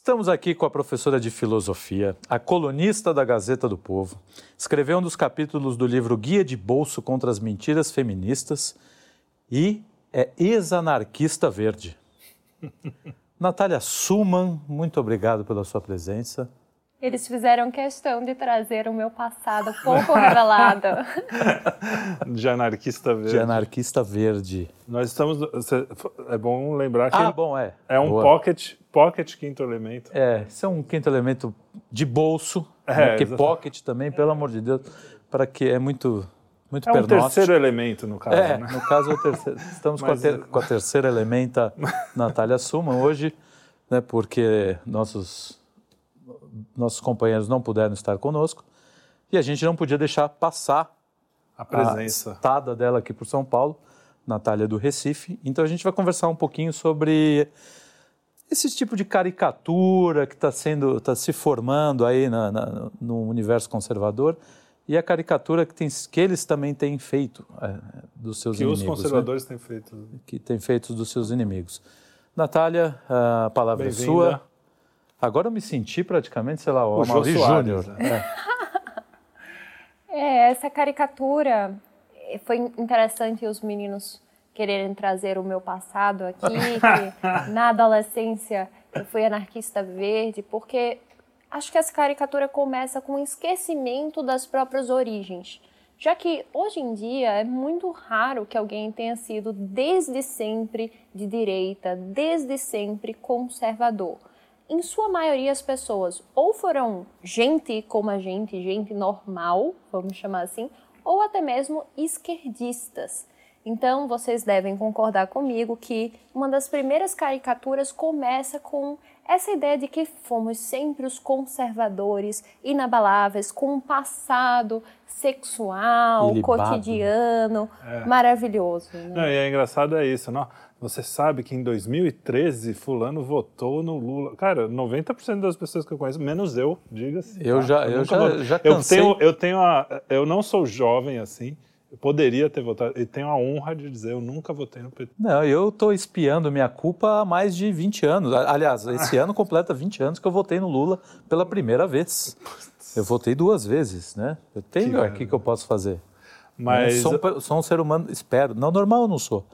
Estamos aqui com a professora de filosofia, a colunista da Gazeta do Povo. Escreveu um dos capítulos do livro Guia de Bolso contra as Mentiras Feministas e é ex-anarquista verde. Natália Suman, muito obrigado pela sua presença. Eles fizeram questão de trazer o meu passado pouco revelado. De anarquista verde. De anarquista verde. Nós estamos. É bom lembrar que. Ah, bom, é. É um Boa. pocket, pocket quinto elemento. É, isso é um quinto elemento de bolso, É, né, porque exatamente. pocket também, pelo amor de Deus, para que é muito, muito É um terceiro elemento, no caso, É, né? no caso é o terceiro. Estamos com a, Mas, ter- é- com a terceira elementa, Natália Suman, hoje, né, porque nossos, nossos companheiros não puderam estar conosco e a gente não podia deixar passar A a presença. estada dela aqui por São Paulo, Natália do Recife. Então a gente vai conversar um pouquinho sobre esse tipo de caricatura que está sendo, está se formando aí na, na- no universo conservador e a caricatura que, tem, que eles também têm feito é, dos seus Que inimigos. os né? conservadores têm feito. Que têm feito dos seus inimigos. Natália, a palavra é sua. Agora eu me senti praticamente, sei lá, o, O Amaury Júnior. né? É, essa caricatura eh, foi interessante os meninos quererem trazer o meu passado aqui, que na adolescência eu fui anarquista verde, porque acho que essa caricatura começa com o esquecimento das próprias origens. Já que hoje em dia é muito raro que alguém tenha sido desde sempre de direita, desde sempre conservador. Em sua maioria, as pessoas ou foram gente como a gente, gente normal, vamos chamar assim, ou até mesmo esquerdistas. Então, vocês devem concordar comigo que uma das primeiras caricaturas começa com essa ideia de que fomos sempre os conservadores, inabaláveis, com um passado sexual, Ilibado. cotidiano, maravilhoso. né? Não, e é engraçado é isso, não? Você sabe que em 2013 fulano votou no Lula. Cara, 90% das pessoas que eu conheço, menos eu, diga-se. Eu tá? já- eu nunca já- já eu cansei. tenho, eu tenho a, eu não sou jovem assim. Eu poderia ter votado e tenho a honra de dizer eu nunca votei no PT. Não, eu estou espiando minha culpa há mais de 20 anos. Aliás, esse ano completa 20 anos que eu votei no Lula pela primeira vez. Eu votei duas vezes, né? Eu tenho Que aqui que, eu posso fazer. Mas Eu sou, um sou um ser humano, espero. Não, normal eu não sou.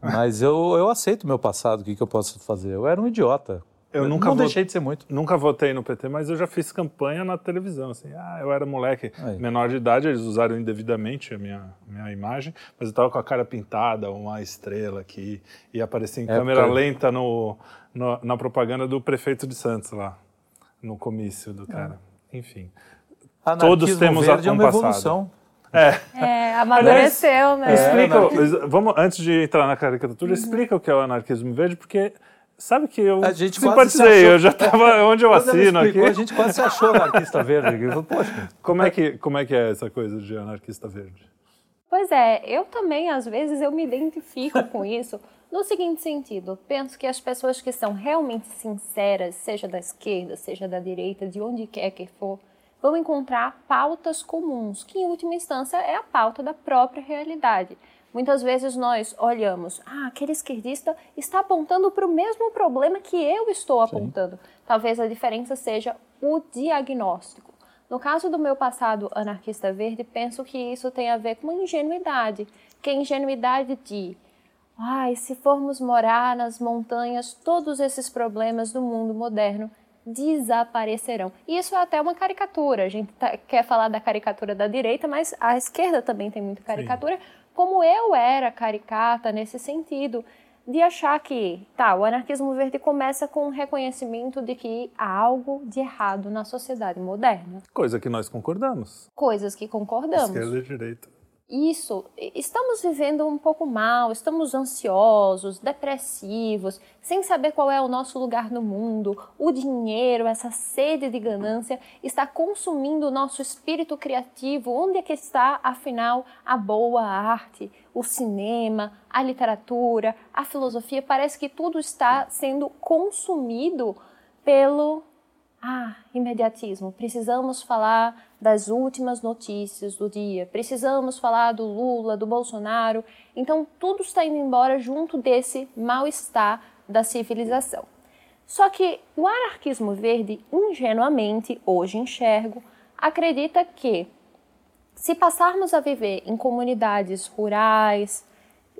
Mas eu, eu aceito o meu passado, o que, que eu posso fazer? Eu era um idiota. Eu nunca Não deixei de ser muito. Nunca votei no PT, mas eu já fiz campanha na televisão, assim. Ah, eu era moleque Aí. menor de idade, eles usaram indevidamente a minha, minha imagem, mas eu tava com a cara pintada, uma estrela aqui, e aparecia em Época- câmera lenta no, no- na propaganda do prefeito de Santos lá, no comício do cara. Enfim. Anarquismo Todos temos verde é um uma passado. Evolução. É, amadureceu, né? Explica, anarqui- mas vamos, antes de entrar na caricatura, explica o que é o anarquismo verde, porque sabe que eu A gente quase se simpatizei, achou- eu já estava onde eu assino aqui. A gente quase se achou anarquista verde. Eu falei, Poxa, Como é, que, como é que é essa coisa de anarquista verde? Pois é, eu também, às vezes, eu me identifico com isso no seguinte sentido. Penso que as pessoas que são realmente sinceras, seja da esquerda, seja da direita, de onde quer que for, vão encontrar pautas comuns, que em última instância é a pauta da própria realidade. Muitas vezes nós olhamos, ah, aquele esquerdista está apontando para o mesmo problema que eu estou apontando. Talvez a diferença seja o diagnóstico. No caso do meu passado anarquista verde, penso que isso tem a ver com uma ingenuidade, que é a ingenuidade de, ai, se formos morar nas montanhas, todos esses problemas do mundo moderno desaparecerão. E isso é até uma caricatura. A gente tá- quer falar da caricatura da direita, mas a esquerda também tem muita caricatura, como eu era caricata nesse sentido de achar que, tá, o anarquismo verde começa com o reconhecimento de que há algo de errado na sociedade moderna. Coisa que nós concordamos. Coisas que concordamos. Esquerda e direita. Isso, estamos vivendo um pouco mal, estamos ansiosos, depressivos, sem saber qual é o nosso lugar no mundo. O dinheiro, essa sede de ganância, está consumindo o nosso espírito criativo. Onde é que está, afinal, a boa arte, o cinema, a literatura, a filosofia? Parece que tudo está sendo consumido pelo ah, imediatismo. Precisamos falar das últimas notícias do dia. Precisamos falar do Lula, do Bolsonaro. Então, tudo está indo embora junto desse mal-estar da civilização. Só que o anarquismo verde, ingenuamente, hoje enxergo, acredita que se passarmos a viver em comunidades rurais,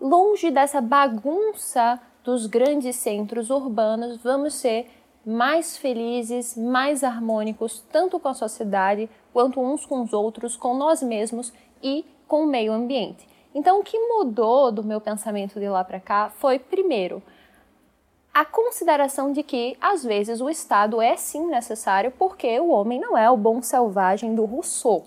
longe dessa bagunça dos grandes centros urbanos, vamos ser mais felizes, mais harmônicos, tanto com a sociedade quanto uns com os outros, com nós mesmos e com o meio ambiente. Então, o que mudou do meu pensamento de lá para cá foi, primeiro, a consideração de que, às vezes, o Estado é sim necessário porque o homem não é o bom selvagem do Rousseau.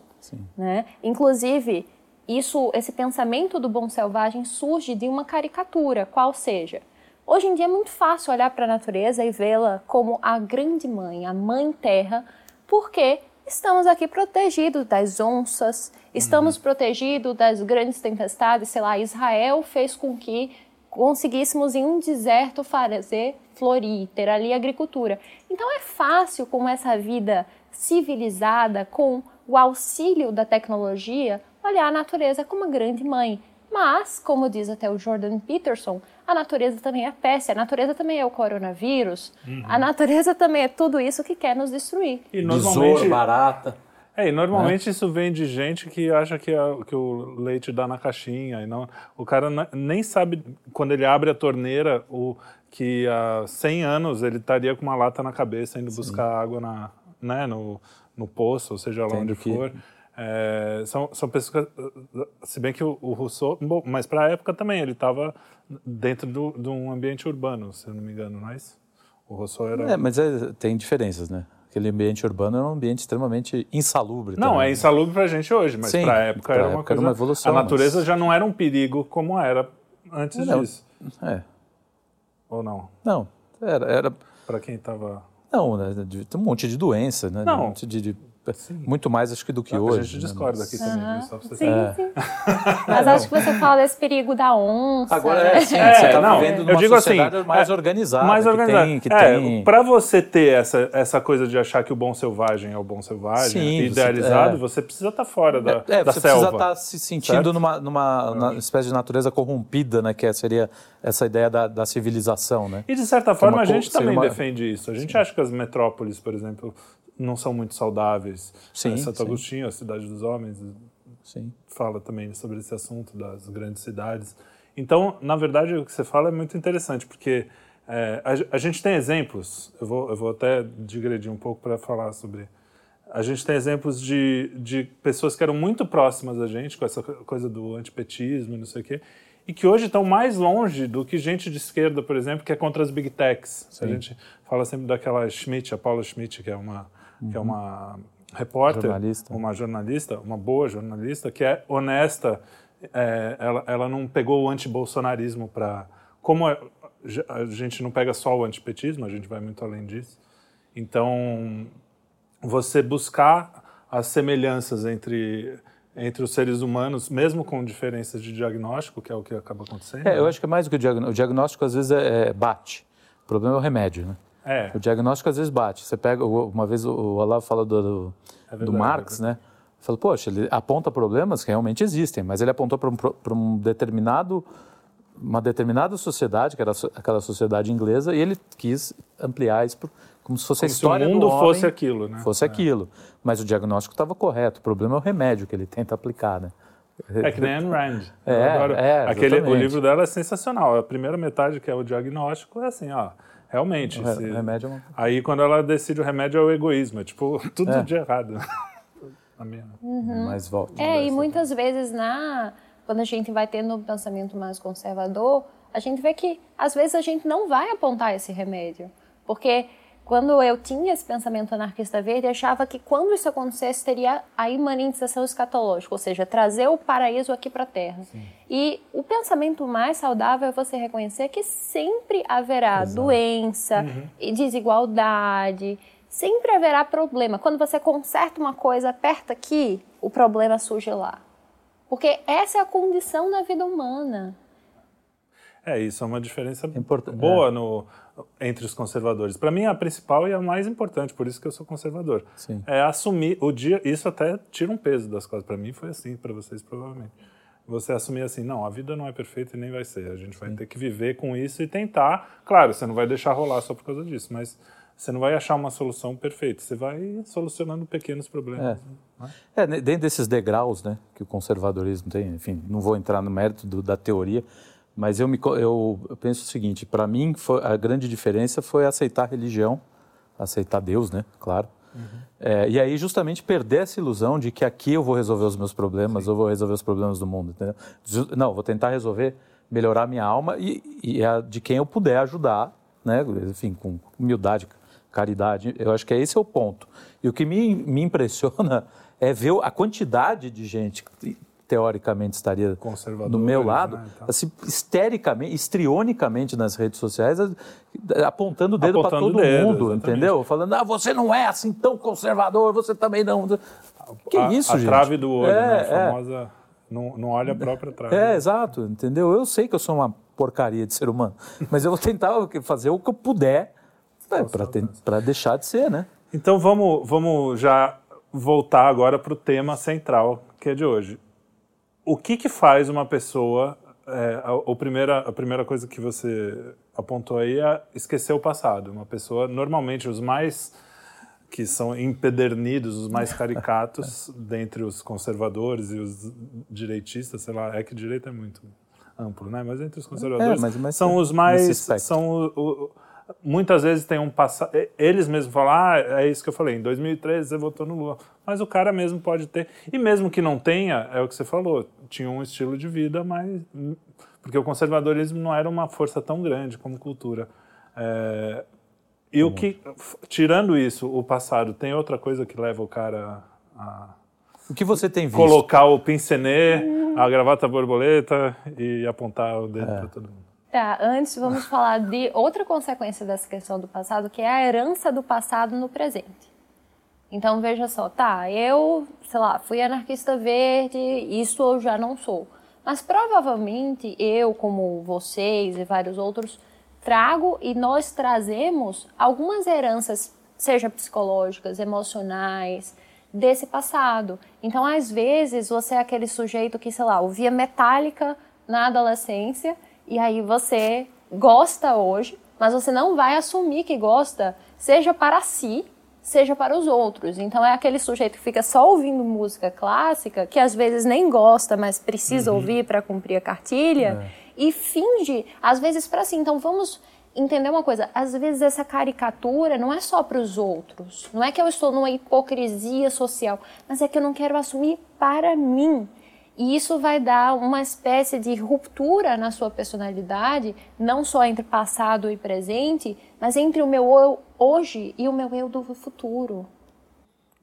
Né? Inclusive, isso, esse pensamento do bom selvagem surge de uma caricatura, qual seja, Hoje em dia é muito fácil olhar para a natureza e vê-la como a grande mãe, a mãe terra, porque estamos aqui protegidos das onças, estamos uhum. protegidos das grandes tempestades. Sei lá, Israel fez com que conseguíssemos em um deserto fazer florir, ter ali agricultura. Então é fácil, com essa vida civilizada, com o auxílio da tecnologia, olhar a natureza como uma grande mãe. Mas, como diz até o Jordan Peterson, a natureza também é peste, a natureza também é o coronavírus, uhum. a natureza também é tudo isso que quer nos destruir. E normalmente, Besouro, barata. É, e normalmente é. isso vem de gente que acha que, a, que o leite dá na caixinha. E não, o cara nem sabe, quando ele abre a torneira, o, que há 100 anos ele estaria com uma lata na cabeça indo Sim. buscar água na, né, no, no poço, ou seja lá onde for. É, são, são pessoas, se bem que o, o Rousseau, bom, mas para a época também, ele estava dentro do, de um ambiente urbano, se eu não me engano, mas o Rousseau era... É, mas é, tem diferenças, né? Aquele ambiente urbano era um ambiente extremamente insalubre. Não, também. é insalubre para a gente hoje, mas para a época era uma época coisa... Era uma evolução. A natureza mas... já não era um perigo como era antes não, disso. É. Ou não? Não, era... era... Para quem estava... Não, né? Tem um monte de doença, né? Não. Um monte de, de Sim. Muito mais, acho que, do que hoje. A gente né? discorda aqui também, uhum. só pra você sim, é. sim. Mas acho que você fala desse perigo da onça. Agora, né? é, sim, é, você está vivendo numa eu digo assim, sociedade assim, mais organizada. Mais organizada. Que tem, que é, tem... Para você ter essa, essa coisa de achar que o bom selvagem é o bom selvagem, sim, idealizado, você, é. você precisa estar tá fora da, é, da você selva. Você precisa estar tá se sentindo numa, numa espécie de natureza corrompida, né? Que seria essa ideia da, da civilização, né? E, de certa forma, a gente também uma... defende isso. A gente acha que as metrópoles, por exemplo não são muito saudáveis. Sim, Santo sim. Agostinho, a cidade dos homens, sim. fala também sobre esse assunto das grandes cidades. Então, na verdade, o que você fala é muito interessante, porque é, a, a, gente tem exemplos, eu vou, eu vou até digredir um pouco para falar sobre. A gente tem exemplos de, de pessoas que eram muito próximas a gente, com essa coisa do antipetismo e não sei o quê, e que hoje estão mais longe do que gente de esquerda, por exemplo, que é contra as big techs. Sim. A gente fala sempre daquela Schmidt, a Paula Schmidt, que é uma uhum. que é uma repórter, jornalista. uma jornalista, uma boa jornalista, que é honesta. É, ela, ela não pegou o antibolsonarismo para. Como a, a gente não pega só o antipetismo, a gente vai muito além disso. Então, você buscar as semelhanças entre entre os seres humanos, mesmo com diferenças de diagnóstico, que é o que acaba acontecendo. É, eu acho que é mais do que o diagnóstico. O diagnóstico às vezes é, é bate. O problema é o remédio, né? É. O diagnóstico às vezes bate. Você pega, uma vez o Olavo fala do, do, é verdade, do Marx, é né? Falou, poxa, ele aponta problemas que realmente existem, mas ele apontou para um, um determinado uma determinada sociedade, que era aquela sociedade inglesa, e ele quis ampliar isso como se fosse como a história se o mundo do fosse aquilo, né? Fosse é. aquilo. Mas o diagnóstico estava correto. O problema é o remédio que ele tenta aplicar, né? É que nem Anne Rand. É, é, Aquele, o livro dela é sensacional. A primeira metade, que é o diagnóstico, é assim, ó Realmente. O se... remédio é uma... Aí quando ela decide o remédio é o egoísmo, é tipo tudo é. de errado. a minha... Uhum. Mais volta. É, e muitas vezes na quando a gente vai tendo um pensamento mais conservador, a gente vê que às vezes a gente não vai apontar esse remédio, porque quando eu tinha esse pensamento anarquista verde, achava que quando isso acontecesse, teria a imanentização escatológica, ou seja, trazer o paraíso aqui para a Terra. Sim. E o pensamento mais saudável é você reconhecer que sempre haverá Exato. doença uhum. e desigualdade, sempre haverá problema. Quando você conserta uma coisa, aperta aqui, o problema surge lá. Porque essa é a condição da vida humana. É, isso é uma diferença Import boa é. no, entre os conservadores. Para mim, a principal e a mais importante, por isso que eu sou conservador, Sim. é assumir o dia. Isso até tira um peso das coisas. Para mim foi assim, para vocês provavelmente. você assumir assim, não, a vida não é perfeita e nem vai ser. A gente vai Sim. ter que viver com isso e tentar. Claro, você não vai deixar rolar só por causa disso, mas você não vai achar uma solução perfeita. Você vai solucionando pequenos problemas. É, né? é dentro desses degraus, né, que o conservadorismo tem. Enfim, não vou entrar no mérito do, da teoria, mas eu me eu, eu penso o seguinte: para mim, foi, a grande diferença foi aceitar a religião, aceitar Deus, né, claro Uhum. É, e aí, justamente, perder essa ilusão de que aqui eu vou resolver os meus problemas, Sim. eu vou resolver os problemas do mundo. Entendeu? Não, vou tentar resolver, melhorar minha alma e, e a de quem eu puder ajudar, né? enfim, com humildade, caridade. Eu acho que esse é o ponto. E o que me, me impressiona é ver a quantidade de gente teoricamente estaria do meu lado, né, então. assim, histericamente, histrionicamente nas redes sociais, apontando o dedo para todo dedo, mundo, exatamente. entendeu? Falando, ah, você não é assim tão conservador, você também não. Que a, isso, a gente? A trave do olho, é, né? A é. famosa. É. Não, não olha a própria trave. É, exato, entendeu? Eu sei que eu sou uma porcaria de ser humano, mas eu vou tentar fazer o que eu puder para deixar de ser, né? Então vamos, vamos já voltar agora para o tema central que é de hoje o que, que faz uma pessoa. É, a, a, primeira, a primeira coisa que você apontou aí é esquecer o passado. Uma pessoa, normalmente, os mais que são empedernidos, os mais caricatos, dentre os conservadores e os direitistas, sei lá, é que direito é muito amplo, né? Mas entre os conservadores, é, mas, mas são os mais. São o, o, muitas vezes tem um passado. Eles mesmos falam, ah, é isso que eu falei, em 2013 você votou no Lula. Mas o cara mesmo pode ter. E mesmo que não tenha, é o que você falou, tinha um estilo de vida mais. Porque o conservadorismo não era uma força tão grande como cultura. É... E o que, tirando isso, o passado, tem outra coisa que leva o cara a. O que você tem visto? Colocar o pincenê, a gravata borboleta e apontar o dedo é. para todo mundo. Tá, antes vamos falar de outra consequência dessa questão do passado, que é a herança do passado no presente. Então veja só, tá, eu, sei lá, fui anarquista verde, isso eu já não sou. Mas provavelmente eu, como vocês e vários outros, trago e nós trazemos algumas heranças, seja psicológicas, emocionais, desse passado. Então, às vezes, você é aquele sujeito que, sei lá, ouvia metálica na adolescência e aí você gosta hoje, mas você não vai assumir que gosta, seja para si, seja para os outros. Então é aquele sujeito que fica só ouvindo música clássica, que às vezes nem gosta, mas precisa uhum. ouvir para cumprir a cartilha, é. e finge, às vezes, para si. Então vamos entender uma coisa: às vezes essa caricatura não é só para os outros, não é que eu estou numa hipocrisia social, mas é que eu não quero assumir para mim. E isso vai dar uma espécie de ruptura na sua personalidade, não só entre passado e presente, mas entre o meu eu hoje e o meu eu do futuro.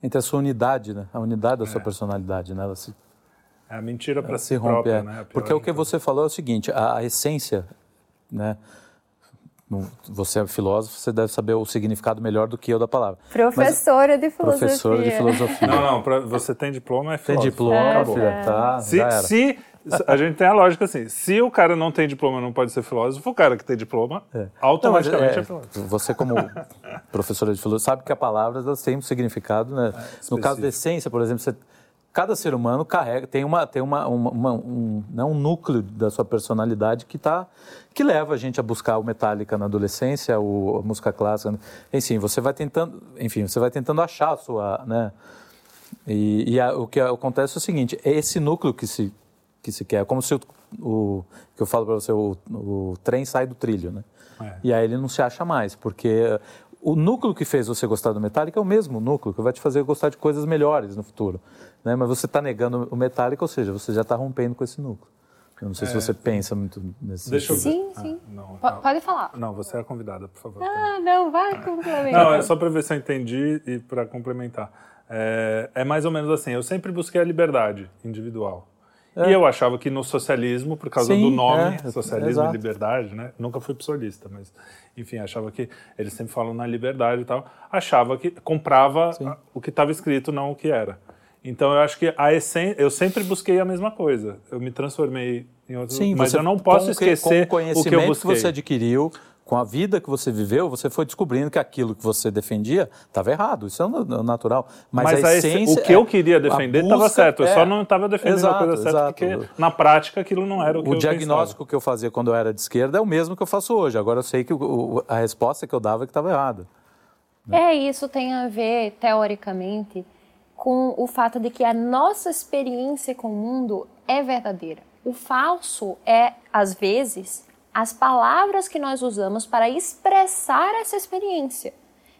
Entre a sua unidade, né? A unidade da é. sua personalidade, né? Ela se é a mentira para si se rompe, própria, é. né? Porque o que você falou é o seguinte, a, a essência, né? Você é filósofo, você deve saber o significado melhor do que eu da palavra. Professora Mas, de filosofia. Professora de filosofia. Não, não, pra, você tem diploma, é filósofo. Tem diploma, é, filha, tá, se, se, a gente tem a lógica assim, se o cara não tem diploma não pode ser filósofo, o cara que tem diploma é. automaticamente não, é, é, filósofo. Você como professora de filosofia sabe que a palavra têm um significado, né? no caso da essência, por exemplo, você cada ser humano carrega tem uma tem uma, uma, uma um, né, um núcleo da sua personalidade que tá que leva a gente a buscar o Metallica na adolescência o, a música clássica enfim você vai tentando enfim você vai tentando achar a sua né e, e a, o que acontece é o seguinte é esse núcleo que se que se quer como se o, o que eu falo para você o, o trem sai do trilho né é. e aí ele não se acha mais porque o núcleo que fez você gostar do Metallica é o mesmo núcleo que vai te fazer gostar de coisas melhores no futuro. Né? Mas você está negando o Metallica, ou seja, você já está rompendo com esse núcleo. Eu não sei é, se você pensa muito nesse Deixa sentido. Sim, sim. Ah, não, não. Pode falar. Não, você é a convidada, por favor. Ah, não, vai complementar. Não, é só para ver se eu entendi e para complementar. É, é mais ou menos assim, eu sempre busquei a liberdade individual. É. E eu achava que no socialismo, por causa Sim, do nome, é, socialismo e liberdade, né? Nunca fui psolista, mas enfim, achava que eles sempre falam na liberdade e tal. Achava que comprava Sim. o que estava escrito, não o que era. Então eu acho que a essência, eu sempre busquei a mesma coisa. Eu me transformei em outro, Sim, mas eu não posso esquecer com o que eu busquei. que você adquiriu, com a vida que você viveu, você foi descobrindo que aquilo que você defendia estava errado. Isso é natural. Mas, Mas a essência, o que eu queria defender estava certo. Eu é, só não estava defendendo exato, a coisa certa exato. porque na prática aquilo não era o que o eu diagnóstico pensava. que eu fazia quando eu era de esquerda é o mesmo que eu faço hoje. Agora eu sei que o, a resposta que eu dava é que estava errada. É, isso tem a ver, teoricamente, com o fato de que a nossa experiência com o mundo é verdadeira. O falso é, às vezes, as palavras que nós usamos para expressar essa experiência.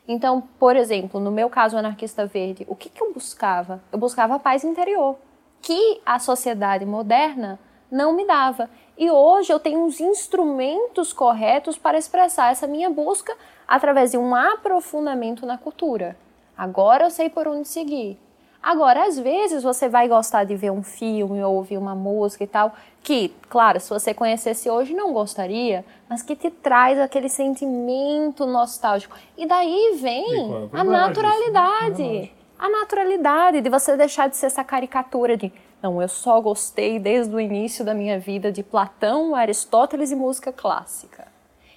Então, por exemplo, no meu caso anarquista verde, o que, que eu buscava? Eu buscava a paz interior, que a sociedade moderna não me dava. E hoje eu tenho os instrumentos corretos para expressar essa minha busca através de um aprofundamento na cultura. Agora eu sei por onde seguir. Agora, às vezes você vai gostar de ver um filme ou ouvir uma música e tal, que, claro, se você conhecesse hoje não gostaria, mas que te traz aquele sentimento nostálgico. E daí vem a naturalidade. A naturalidade de você deixar de ser essa caricatura de não, eu só gostei desde o início da minha vida de Platão, Aristóteles e música clássica.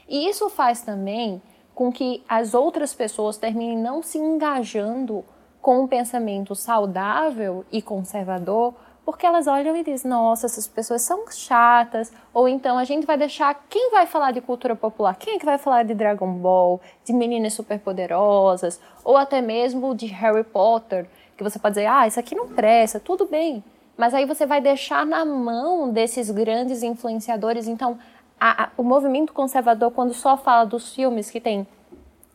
E isso faz também com que as outras pessoas terminem não se engajando com um pensamento saudável e conservador, porque elas olham e dizem: nossa, essas pessoas são chatas. Ou então a gente vai deixar. Quem vai falar de cultura popular? Quem é que vai falar de Dragon Ball, de meninas superpoderosas, ou até mesmo de Harry Potter? Que você pode dizer: ah, isso aqui não presta, tudo bem. Mas aí você vai deixar na mão desses grandes influenciadores. Então, a, a, o movimento conservador, quando só fala dos filmes que tem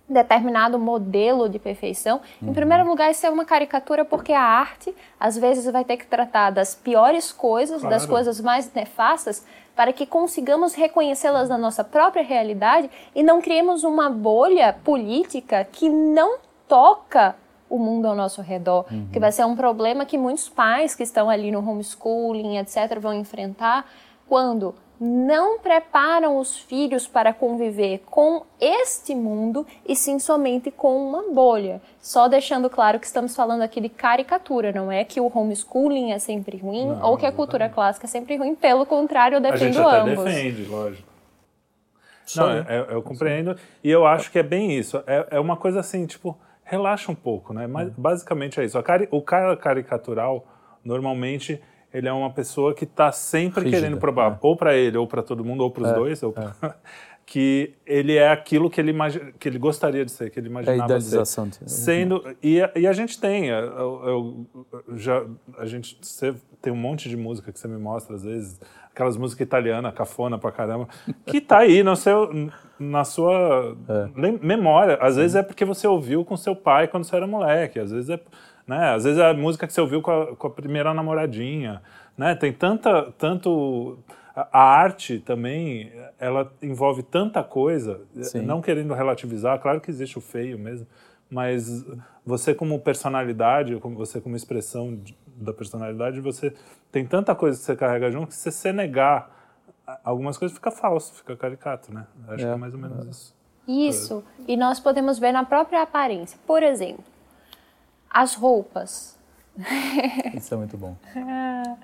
determinado modelo de perfeição. Uhum. Em primeiro lugar, isso é uma caricatura porque a arte, às vezes, vai ter que tratar das piores coisas, claro. das coisas mais nefastas, para que consigamos reconhecê-las na nossa própria realidade e não criemos uma bolha política que não toca o mundo ao nosso redor, uhum. que vai ser um problema que muitos pais que estão ali no homeschooling, etc., vão enfrentar quando não preparam os filhos para conviver com este mundo e sim somente com uma bolha. Só deixando claro que estamos falando aqui de caricatura, não é que o homeschooling é sempre ruim não, ou que a cultura exatamente. clássica é sempre ruim. Pelo contrário, eu defendo a gente até ambos. defende, lógico. Não, eu, eu, eu compreendo e eu acho que é bem isso. É, é uma coisa assim, tipo, relaxa um pouco, né? Mas basicamente é isso. Cari o cara caricatural, normalmente ele é uma pessoa que está sempre Rígida, querendo provar, é. ou para ele, ou para todo mundo, ou para os é, dois, ou pra... é. que ele é aquilo que ele, que ele gostaria de ser, que ele imaginava é a idealização ser. Sendo, e, a, e a gente tem, eu, eu, já, a gente você tem um monte de música que você me mostra às vezes, aquelas músicas italianas, cafona pra caramba, que tá aí no seu, na sua é. memória. Às vezes é porque você ouviu com seu pai quando você era moleque, às vezes é né? Às vezes é a música que você ouviu com a, com a primeira namoradinha, né? Tem tanta, tanto a arte também, ela envolve tanta coisa, Sim. não querendo relativizar, claro que existe o feio mesmo, mas você como personalidade, você como expressão da personalidade, você tem tanta coisa que você carrega junto que se você negar algumas coisas fica falso, fica caricato, né? Acho é, que é mais ou menos é. isso. Isso, e nós podemos ver na própria aparência. Por exemplo, as roupas. Isso é muito bom.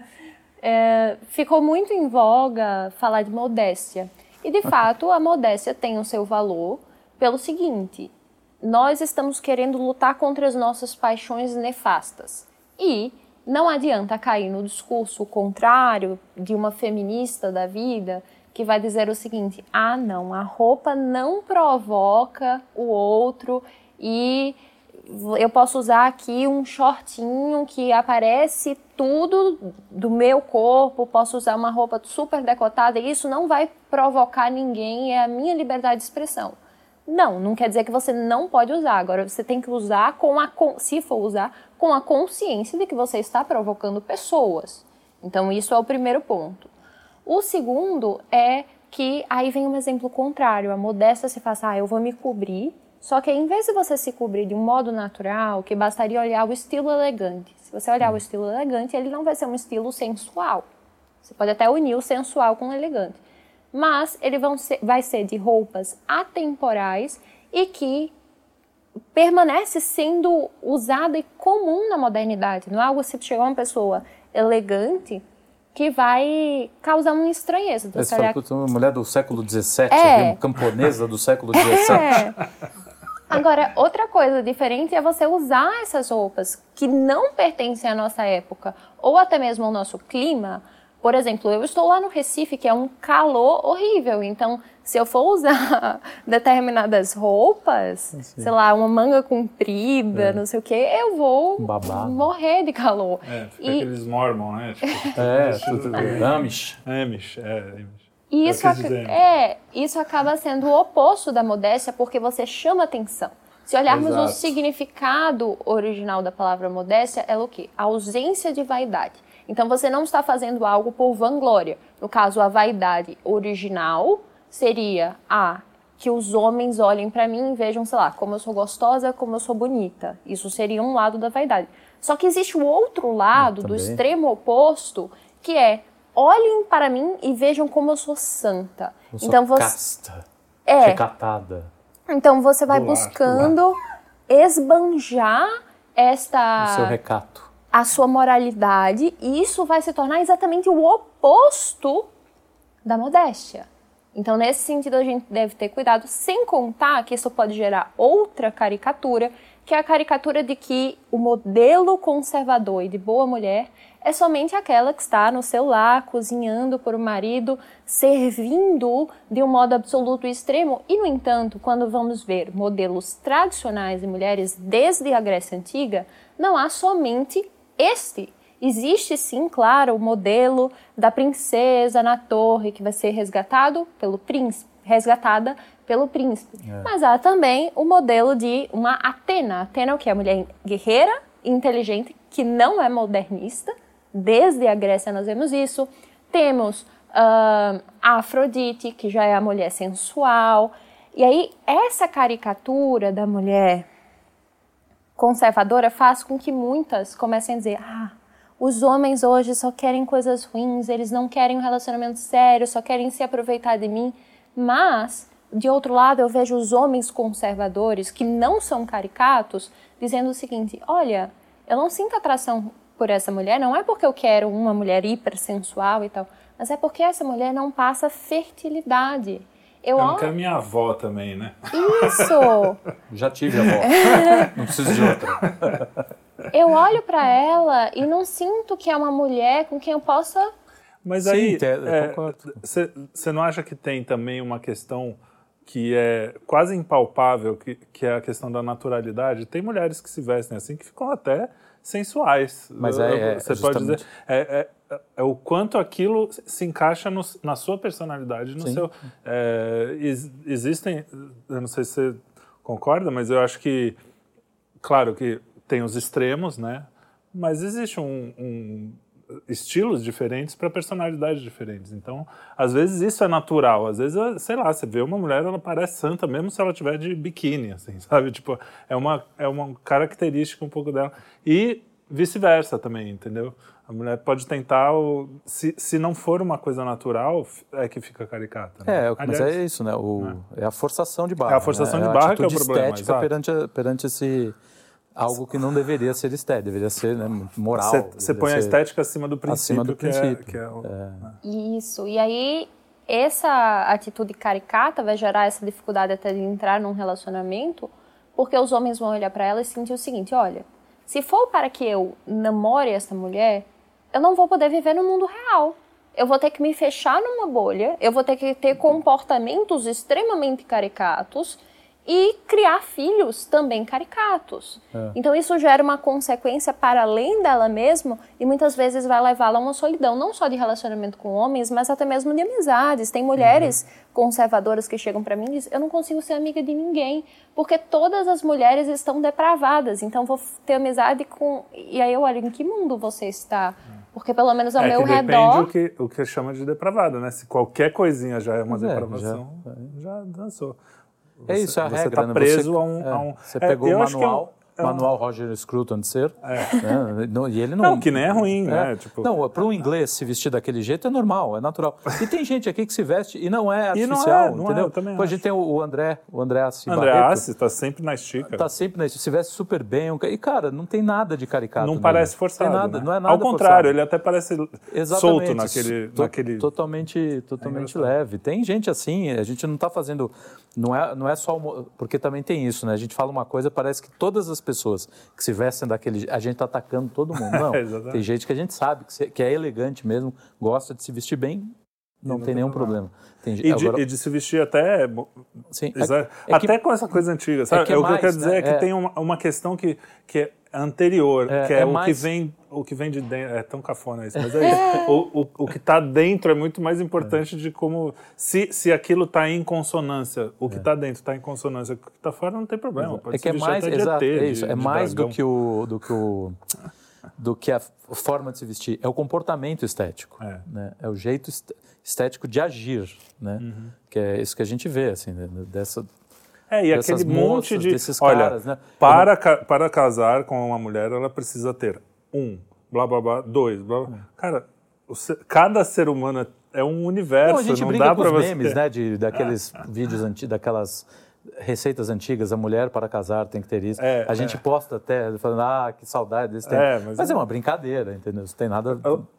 É, ficou muito em voga falar de modéstia. E, de fato, a modéstia tem o seu valor pelo seguinte: nós estamos querendo lutar contra as nossas paixões nefastas. E não adianta cair no discurso contrário de uma feminista da vida que vai dizer o seguinte: ah, não, a roupa não provoca o outro e eu posso usar aqui um shortinho que aparece tudo do meu corpo, posso usar uma roupa super decotada e isso não vai provocar ninguém, é a minha liberdade de expressão. Não, não quer dizer que você não pode usar. Agora você tem que usar com a se for usar com a consciência de que você está provocando pessoas. Então isso é o primeiro ponto. O segundo é que aí vem um exemplo contrário. A modéstia se faz, ah, eu vou me cobrir só que em vez de você se cobrir de um modo natural, que bastaria olhar o estilo elegante. Se você olhar o estilo elegante, ele não vai ser um estilo sensual. Você pode até unir o sensual com o elegante. Mas ele ser, vai ser de roupas atemporais e que permanece sendo usada e comum na modernidade. Não é algo se chegar uma pessoa elegante que vai causar uma estranheza. Você olhar... "Puta, uma mulher do século XVII, É. camponesa do século XVII. É. Agora, outra coisa diferente é você usar essas roupas que não pertencem à nossa época ou até mesmo ao nosso clima. Por exemplo, eu estou lá no Recife, que é um calor horrível. Então, se eu for usar determinadas roupas, sei lá, uma manga comprida, não sei o quê, eu vou babado. morrer de calor. É, fica E- aqueles mormon, né? Tipo, É, tudo Amish. Amish, é, Amish. E Eu isso, é, isso acaba sendo o oposto da modéstia porque você chama atenção. Se olharmos o Exato. significado original da palavra modéstia, ela é o quê? A ausência de vaidade. Então você não está fazendo algo por vanglória. No caso, a vaidade original seria a que os homens olhem para mim e vejam, sei lá, como eu sou gostosa, como eu sou bonita. Isso seria um lado da vaidade. Só que existe o outro lado, do também. extremo oposto, que é olhem para mim e vejam como eu sou santa. Eu sou então você casta, é, recatada. então você vai buscando esbanjar esta O seu recato. a sua moralidade e isso vai se tornar exatamente o oposto da modéstia. Então, nesse sentido, a gente deve ter cuidado, sem contar que isso pode gerar outra caricatura, que é a caricatura de que o modelo conservador e de boa mulher é somente aquela que está no seu lar, cozinhando por o marido, servindo de um modo absoluto e extremo. E, no entanto, quando vamos ver modelos tradicionais de mulheres desde a Grécia Antiga, não há somente este. Existe sim, claro, o modelo da princesa na torre que vai ser resgatado pelo príncipe, resgatada pelo príncipe. Mas há também o modelo de uma Atena. Atena é o que? A mulher guerreira, inteligente, que não é modernista. Desde a Grécia nós vemos isso. Temos a Afrodite, que já é a mulher sensual. E aí, essa caricatura da mulher conservadora faz com que muitas comecem a dizer: ah, os homens hoje só querem coisas ruins, eles não querem um relacionamento sério, só querem se aproveitar de mim. Mas, de outro lado, eu vejo os homens conservadores, que não são caricatos, dizendo o seguinte: olha, eu não sinto atração por essa mulher, não é porque eu quero uma mulher hipersensual e tal, mas é porque essa mulher não passa fertilidade. Eu, Eu não olho- quero minha avó também, né? Isso! Já tive avó. Não preciso de outra. Eu olho pra ela e não sinto que é uma mulher com quem eu possa. Mas Sim, aí, você não acha que tem também uma questão que é quase impalpável, que, que é a questão da naturalidade? Tem mulheres que se vestem assim que ficam até sensuais. Mas é- é Você pode justamente- dizer, é, é, é o quanto aquilo se encaixa no- na sua personalidade, no Sim. seu... é, ex- existem, eu não sei se você concorda, mas eu acho que, claro que tem os extremos, né? Mas existe um, um estilos diferentes para personalidades diferentes. Então, às vezes isso é natural. Às vezes, sei lá, você vê uma mulher, ela parece santa mesmo se ela tiver de biquíni, assim, sabe? Tipo, é uma é uma característica um pouco dela e vice-versa também, entendeu? A mulher pode tentar, se, se não for uma coisa natural, é que fica caricata. né? É, mas Aliás, é isso, né? O, é. a forçação de barra. É a forçação né? de barra que é o problema, estética exato. perante, perante esse... Algo que não deveria ser estético, deveria ser né, moral. Você, põe a estética acima do princípio. acima do que é- princípio. que é o- Isso. E aí, essa atitude caricata vai gerar essa dificuldade até de entrar num relacionamento, porque os homens vão olhar pra ela e sentir o seguinte: olha, se for para que eu namore essa mulher, eu não vou poder viver no mundo real. Eu vou ter que me fechar numa bolha, eu vou ter que ter comportamentos extremamente caricatos e criar filhos também caricatos. Então isso gera uma consequência para além dela mesma e muitas vezes vai levá-la a uma solidão, não só de relacionamento com homens, mas até mesmo de amizades. Tem mulheres conservadoras que chegam para mim e dizem: "Eu não consigo ser amiga de ninguém, porque todas as mulheres estão depravadas, então vou ter amizade com". E aí eu olho: "Em que mundo você está?" Porque pelo menos ao É meu que depende redor o que, o que chama de depravada, né? Se qualquer coisinha já é uma Mas é, depravação, já, dançou. É isso, é a você regra, está né? preso Você- a um... é, a um- você é, pegou o é um- manual. É manual Roger Scruton de ser. né? Não, e ele não, Não, que nem é ruim, né? Tipo- Não, para um inglês se vestir daquele jeito é normal, é natural. E tem gente aqui que se veste e não é não artificial, é, não é, entendeu? eu também Pô, a gente tem o, André, o André Assi André Barreto, Assis tá sempre na estica. Tá sempre nesse, se veste super bem. E, cara, não tem nada de caricato. não parece forçado. Nada, né? Não é nada Ao contrário, forçado. ele até parece Exatamente. solto naquele. To- naquele... Totalmente, totalmente leve. Tem gente assim, a gente não está fazendo. Não é, não é só. porque também tem isso, né? A gente fala uma coisa, parece que todas as pessoas que se vestem daquele. A gente está atacando todo mundo. Não. Exatamente. tem gente que a gente sabe que, se- que é elegante mesmo, gosta de se vestir bem, não, tem nenhum problema. Tem, E de, agora- e de se vestir até. sim, é- Exa- é que- até com essa coisa antiga, sabe? que é o que eu mais, quero dizer né? é que É. tem uma, uma questão que, que é anterior, É, que é, é o que mais- vem o que vem de dentro. É tão cafona isso, mas é isso. O, o, o que está dentro é muito mais importante de como. Se, se aquilo está em consonância, o que está dentro está em consonância com o que está fora, não tem problema. Pode É que é mais, até de exato, ET, é de- isso, é de mais do que o do que o do que a forma de se vestir, é o comportamento estético, É. né? É o jeito est- estético de agir, né? Uhum. Que é isso que a gente vê assim, né? dessa É, e aquele monte moças, de. desses olha, caras, né? para, ca- para casar com uma mulher, ela precisa ter um, blá blá blá, dois, blá blá. Cara, o ser- cada ser humano é- é um universo. Não, a gente não brinca dá com você. memes, né? De, daqueles vídeos antigos, daquelas receitas antigas, a mulher para casar tem que ter isso. É, a gente posta até falando, ah, que saudade desse tempo. É, mas mas é é- uma brincadeira, entendeu? Não tem nada,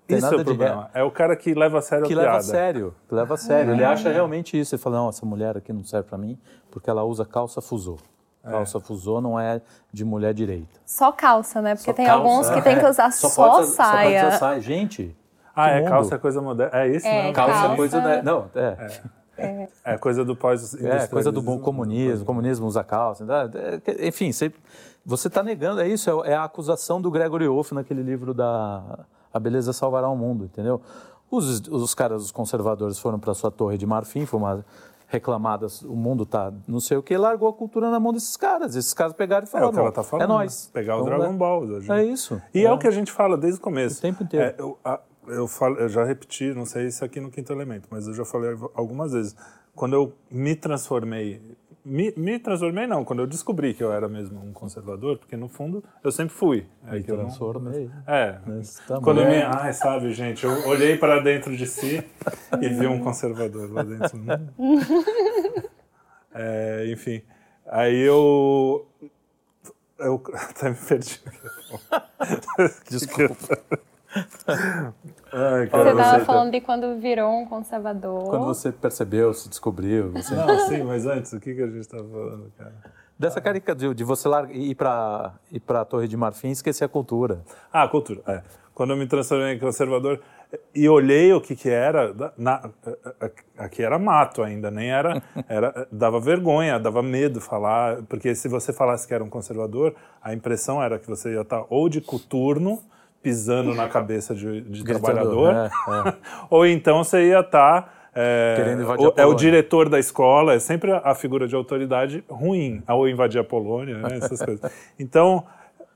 tem Isso nada é o de problema. É o cara que leva a sério que a leva piada. a sério, que leva a sério. Ele acha realmente isso. Ele fala, não, essa mulher aqui não serve pra mim porque ela usa calça fusô. Calça fusô não é de mulher direita. Só calça, né? Porque Só tem calça, alguns que é. tem que usar só, pode usar- Só pode saia. usar saia. Gente, Ah, é mundo. calça é coisa moderna. É isso, É, não? Calça, calça. é coisa... Da... Não, é. É coisa do pós É, coisa do bom comunismo, comunismo usa calça. né? É, Enfim, você, está negando, é isso, é, é a acusação do Gregory Wolfe naquele livro da A Beleza Salvará o Mundo, entendeu? Os, os caras, os conservadores, foram para sua torre de marfim, foi uma reclamadas, o mundo tá não sei o que, largou a cultura na mão desses caras. Esses caras pegaram e É falaram, o que ela "Não, tá falando. é nós. Pegar o Dragon lá." Ball. hoje. É isso. E é. o que a gente fala desde o começo. O tempo inteiro. É, a- eu, falo, eu já repeti, não sei se aqui no Quinto Elemento, mas eu já falei algumas vezes. Quando eu me transformei, me, me transformei não, quando eu descobri que eu era mesmo um conservador, porque no fundo eu sempre fui. É, Me que eu não- transformei. é. Quando eu me. Ai, sabe, gente, eu olhei para dentro de si e vi um conservador lá dentro. Hum. É, enfim. Aí eu. Eu até me perdi. Desculpa. Ai, Você cara, estava tá- falando de quando virou um conservador. Quando você percebeu, se descobriu, você... Não, sim, mas antes, o que, que a gente estava falando, cara? Dessa carica de, de você larga, ir para ir para a Torre de Marfim e esquecer a cultura. Ah, cultura. É. Quando eu me transformei em conservador e olhei o que que era, na, aqui era mato ainda, nem era, era, dava vergonha, dava medo falar, porque se você falasse que era um conservador, a impressão era que você ia estar ou de coturno, pisando na cabeça de, de trabalhador, é, é. ou então você ia estar é, Querendo invadir o, é o diretor da escola, é sempre a, figura de autoridade ruim, ou invadir a Polônia, né, essas coisas. Então,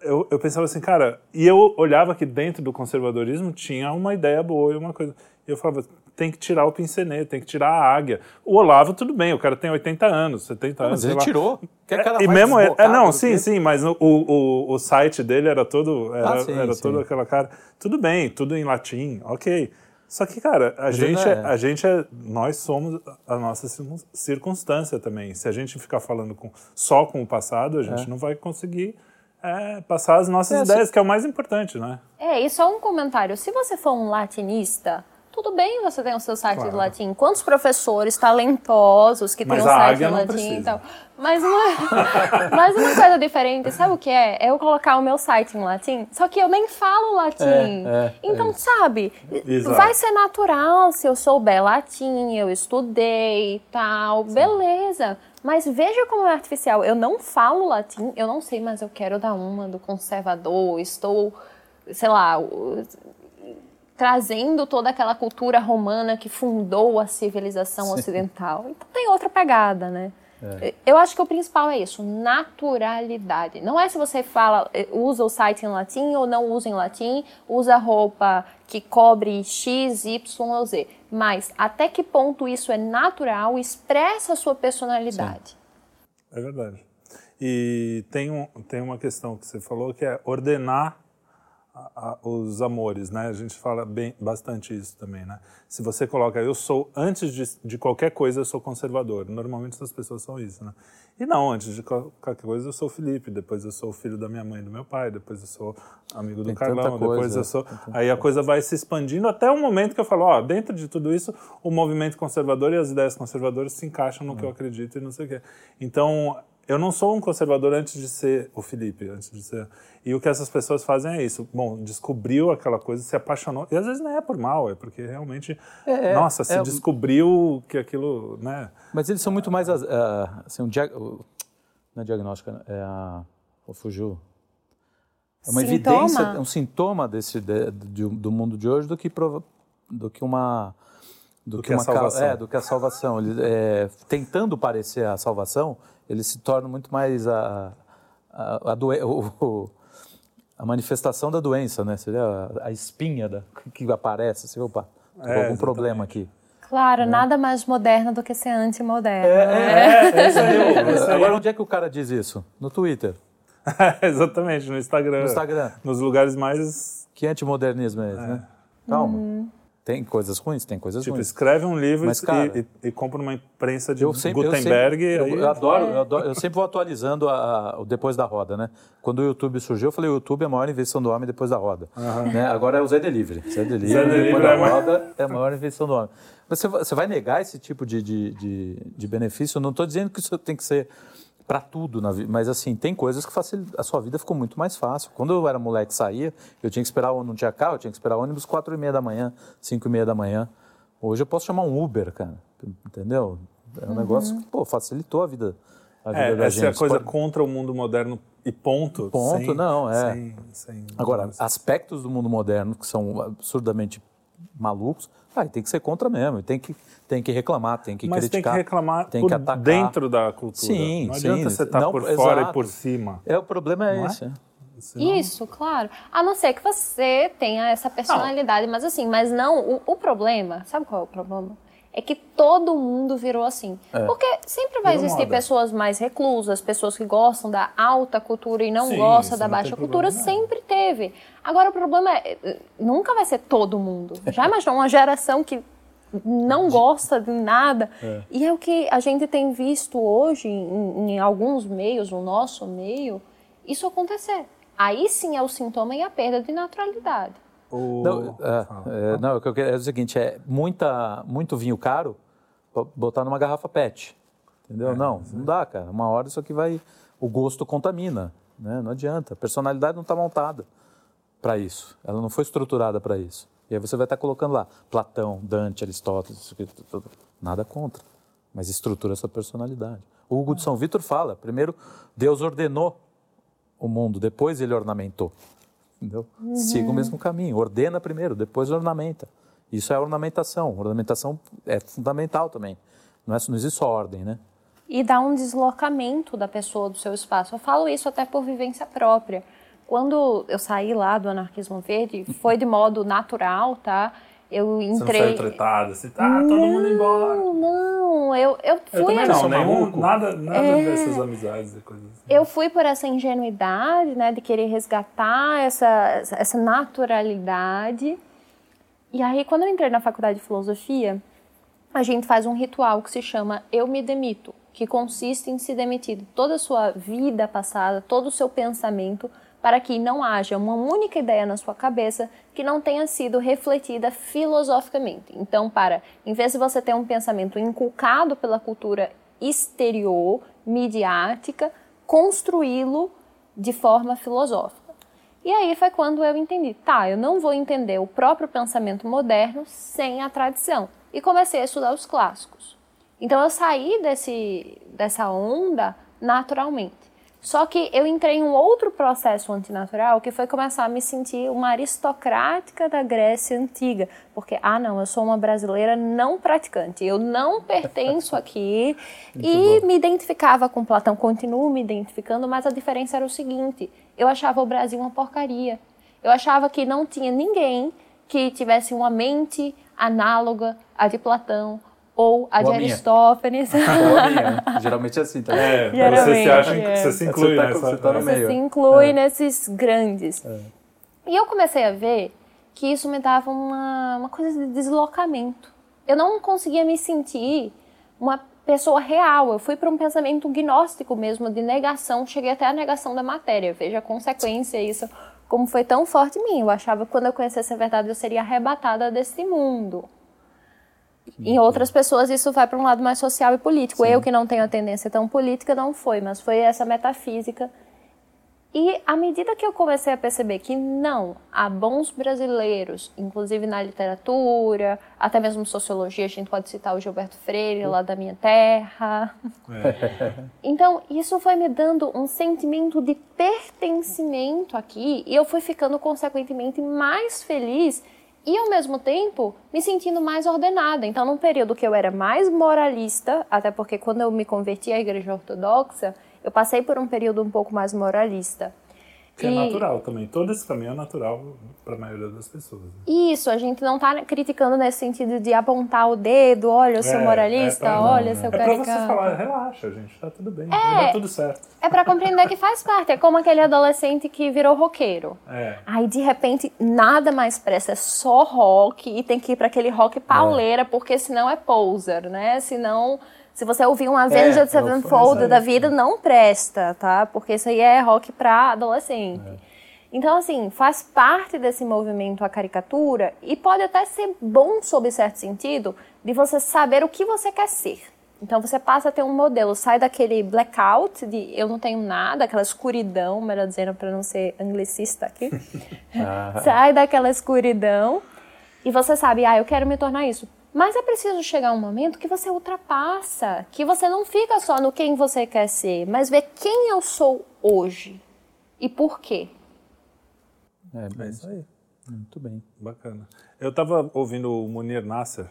eu, eu pensava assim, cara, e eu olhava que dentro do conservadorismo tinha uma ideia boa e uma coisa. E eu falava, tem que tirar o pincenê, tem que tirar a águia. O Olavo, tudo bem, o cara tem 80 anos, 70 anos. Mas ele lá. tirou. Que ela e vai mesmo, é, é, não, sim, sim, mas o, o, o site dele era todo, era, Ah, sim, era sim. todo aquela cara. Tudo bem, tudo em latim, ok. Só que, cara, a Mas gente, ainda é, é. a gente é, nós somos a nossa circun- circunstância também. Se a gente ficar falando com, só com o passado, a gente não vai conseguir é, passar as nossas É, se- ideias, que é o mais importante, né? É, e só um comentário. Se você for um latinista, tudo bem você tem o seu site Claro. de latim. Quantos professores talentosos que têm um site de latim e tal. Mas uma, mas uma coisa diferente, sabe o que é? É eu colocar o meu site em latim, só que eu nem falo latim. É, é, então, é sabe, Exato. vai ser natural se eu souber latim, eu estudei e tal, beleza. Mas veja como é artificial. Eu não falo latim, eu não sei, mas eu quero dar uma do conservador, estou, sei lá, trazendo toda aquela cultura romana que fundou a civilização ocidental. Então tem outra pegada, né? Eu acho que o principal é isso, naturalidade. Não é se você fala, eh, usa o site em latim ou não usa em latim, usa roupa que cobre X, Y ou Z. Mas até que ponto isso é natural, expressa a sua personalidade. É verdade. E tem, um, tem uma questão que você falou que é ordenar a, a, os amores, né? A gente fala bem, bastante isso também, né? Se você coloca, eu sou, antes de, de qualquer coisa, eu sou conservador. Normalmente as pessoas são isso, né? E não, antes de qualquer coisa, eu sou o Felipe, depois eu sou o filho da minha mãe e do meu pai, depois eu sou amigo do Tem Carlão, depois eu sou... Aí a coisa vai se expandindo até o momento que eu falo, ó, dentro de tudo isso, o movimento conservador e as ideias conservadoras se encaixam no que eu acredito e não sei o quê. Então, eu não sou um conservador antes de ser o Felipe, antes de ser. E o que essas pessoas fazem é isso. Bom, descobriu aquela coisa, se apaixonou. E às vezes não é por mal, é porque realmente, é, é nossa, se é, descobriu que aquilo, né? Mas eles são muito mais, uh, assim, um dia... não é diagnóstico, é a... fugiu. É uma sintoma. evidência, é um sintoma desse de, de, do mundo de hoje do que do que uma do, do que, que, uma a salvação. É, do que a salvação. Ele, é, tentando parecer a salvação, ele se torna muito mais a, a, a, doen o, a manifestação da doença, né? Seria a, a espinha da, que aparece, assim, opa, é, algum exatamente. problema aqui. Claro, né? nada mais moderno do que ser antimoderno. É, é, é, isso aí. É Agora, onde é que o cara diz isso? No Twitter. exatamente, no Instagram. No Instagram. Nos lugares mais... Que antimodernismo é esse, né? Calma. Uhum. Tem coisas ruins? Tem coisas tipo, ruins. escreve um livro Mas, cara, e, e, e, compra uma imprensa de sempre, Gutenberg. Eu, sempre, eu, eu, adoro, eu, adoro, eu sempre vou atualizando a, o depois da roda, né? Quando o YouTube surgiu, eu falei, o YouTube é a maior invenção do homem depois da roda. Uhum. Né? Agora é o Zé Delivery. Zé Delivery, Zé Delivery depois da é roda, é a maior invenção do homem. Mas você, você vai negar esse tipo de, de, de, de benefício? Eu não estou dizendo que isso tem que ser para tudo na vida. Mas assim, tem coisas que facilitam. A sua vida ficou muito mais fácil. Quando eu era moleque saía, eu tinha que esperar, não tinha carro, eu tinha que esperar ônibus quatro e meia da manhã, cinco e meia da manhã. Hoje eu posso chamar um Uber, cara. Entendeu? É um uhum. negócio que, pô, facilitou a vida. A vida é, da essa gente. é a coisa Pode... contra o mundo moderno e ponto. Ponto, sem, não, é. Sem, sem Agora, aspectos do mundo moderno que são absurdamente malucos, aí tem que ser contra mesmo, tem que, tem que reclamar, tem que Mas criticar. Mas tem que reclamar tem que atacar. dentro da cultura. Sim, não sim. adianta você estar tá por fora exato. e por cima. É, o problema é não esse. É? Senão... Isso, claro. A não ser que você tenha essa personalidade, não. mas assim, mas não, o, o, problema, sabe qual é o problema? É que todo mundo virou assim. É. Porque sempre vai virou existir moda. pessoas mais reclusas, pessoas que gostam da alta cultura e não Sim, gostam da baixa cultura, sempre teve. Agora o problema é, eh, nunca vai ser todo mundo. Já imaginou uma geração que não gosta de nada. É. E é o que a gente tem visto hoje em, em alguns meios, no nosso meio, isso acontecer aí sim é o sintoma e a perda de naturalidade. Não, é, é, não, o que eu quero é o seguinte, é muita, muito vinho caro botar numa garrafa PET, entendeu? É, não, não dá, cara. Uma hora isso aqui vai... O gosto contamina, né? Não adianta. A personalidade não está montada para isso. Ela não foi estruturada para isso. E aí você vai estar tá colocando lá Platão, Dante, Aristóteles, isso aqui, tudo. nada contra. Mas estrutura a sua personalidade. O Hugo de São Vitor fala, primeiro, Deus ordenou o mundo, depois ele ornamentou. Entendeu? Uhum. Siga o mesmo caminho. Ordena primeiro, depois ornamenta. Isso é ornamentação. Ornamentação é fundamental também. Não, é, não existe só ordem, né? E dá um deslocamento da pessoa do seu espaço. Eu falo isso até por vivência própria. Quando eu saí lá do anarquismo verde, foi de modo natural, tá? Eu entrei. Você não saiu tretada, assim, tá, não, todo mundo embora. Não, eu, eu fui. Eu também não, nenhum, nada, nada é... dessas amizades e coisas assim. Eu fui por essa ingenuidade, né, de querer resgatar essa, essa naturalidade. E aí, quando eu entrei na faculdade de filosofia, a gente faz um ritual que se chama Eu Me Demito, que consiste em se demitir de toda a sua vida passada, todo o seu pensamento para que não haja uma única ideia na sua cabeça que não tenha sido refletida filosoficamente. Então, para, em vez de você ter um pensamento inculcado pela cultura exterior, midiática, construí-lo de forma filosófica. E aí foi quando eu entendi, tá, eu não vou entender o próprio pensamento moderno sem a tradição. E comecei a estudar os clássicos. Então eu saí desse, dessa onda naturalmente. Só que eu entrei em um outro processo antinatural que foi começar a me sentir uma aristocrática da Grécia antiga. Porque, ah, não, eu sou uma brasileira não praticante, eu não pertenço aqui. e bom. me identificava com Platão, continuo me identificando, mas a diferença era o seguinte: eu achava o Brasil uma porcaria. Eu achava que não tinha ninguém que tivesse uma mente análoga à de Platão, ou a Ou de a minha. Aristófanes. Ou a minha. Geralmente é assim também. É, você se Geralmente, acha que é. você se inclui Você tá- nessa. você tá no é. meio. Você se inclui É. nesses grandes. E eu comecei a ver que isso me dava uma, uma coisa de deslocamento. Eu não conseguia me sentir uma pessoa real. Eu fui para um pensamento gnóstico mesmo, de negação. Cheguei até a negação da matéria. Veja a consequência isso, como foi tão forte em mim. Eu achava que quando eu conhecesse a verdade eu seria arrebatada desse mundo. Em outras pessoas isso vai para um lado mais social e político. Eu que não tenho a tendência tão política não foi, mas foi essa metafísica. E à medida que eu comecei a perceber que não, há bons brasileiros, inclusive na literatura, até mesmo sociologia, a gente pode citar o Gilberto Freire lá da minha terra. Então, isso foi me dando um sentimento de pertencimento aqui e eu fui ficando consequentemente mais feliz e ao mesmo tempo me sentindo mais ordenada. Então, num período que eu era mais moralista, até porque quando eu me converti à igreja ortodoxa, eu passei por um período um pouco mais moralista. Que é E- natural também. Todo esse caminho é natural para a maioria das pessoas. né? Isso, a gente não está criticando nesse sentido de apontar o dedo, olha, eu sou É, moralista, é pra- olha, seu É pra você caricato. falar, relaxa, gente, tá tudo bem, vai dar tudo certo. É para compreender que faz parte, é como aquele adolescente que virou roqueiro. É. Aí de repente nada mais presta, é só rock e tem que ir para aquele rock pauleira, porque senão é poser, né? Senão, se você ouvir um Avenged é Sevenfold é, da é. vida, não presta, tá? Porque isso aí é rock para adolescente. Então, assim, faz parte desse movimento a caricatura e pode até ser bom, sob certo sentido, de você saber o que você quer ser. Então, você passa a ter um modelo, sai daquele blackout de eu não tenho nada, aquela escuridão, melhor dizendo, para não ser anglicista aqui. sai daquela escuridão e você sabe, ah, eu quero me tornar isso. Mas é preciso chegar um momento que você ultrapassa, que você não fica só no quem você quer ser, mas vê quem eu sou hoje e por quê. É, bem, isso aí. Muito bem. Bacana. Eu estava ouvindo o Munir Nasser,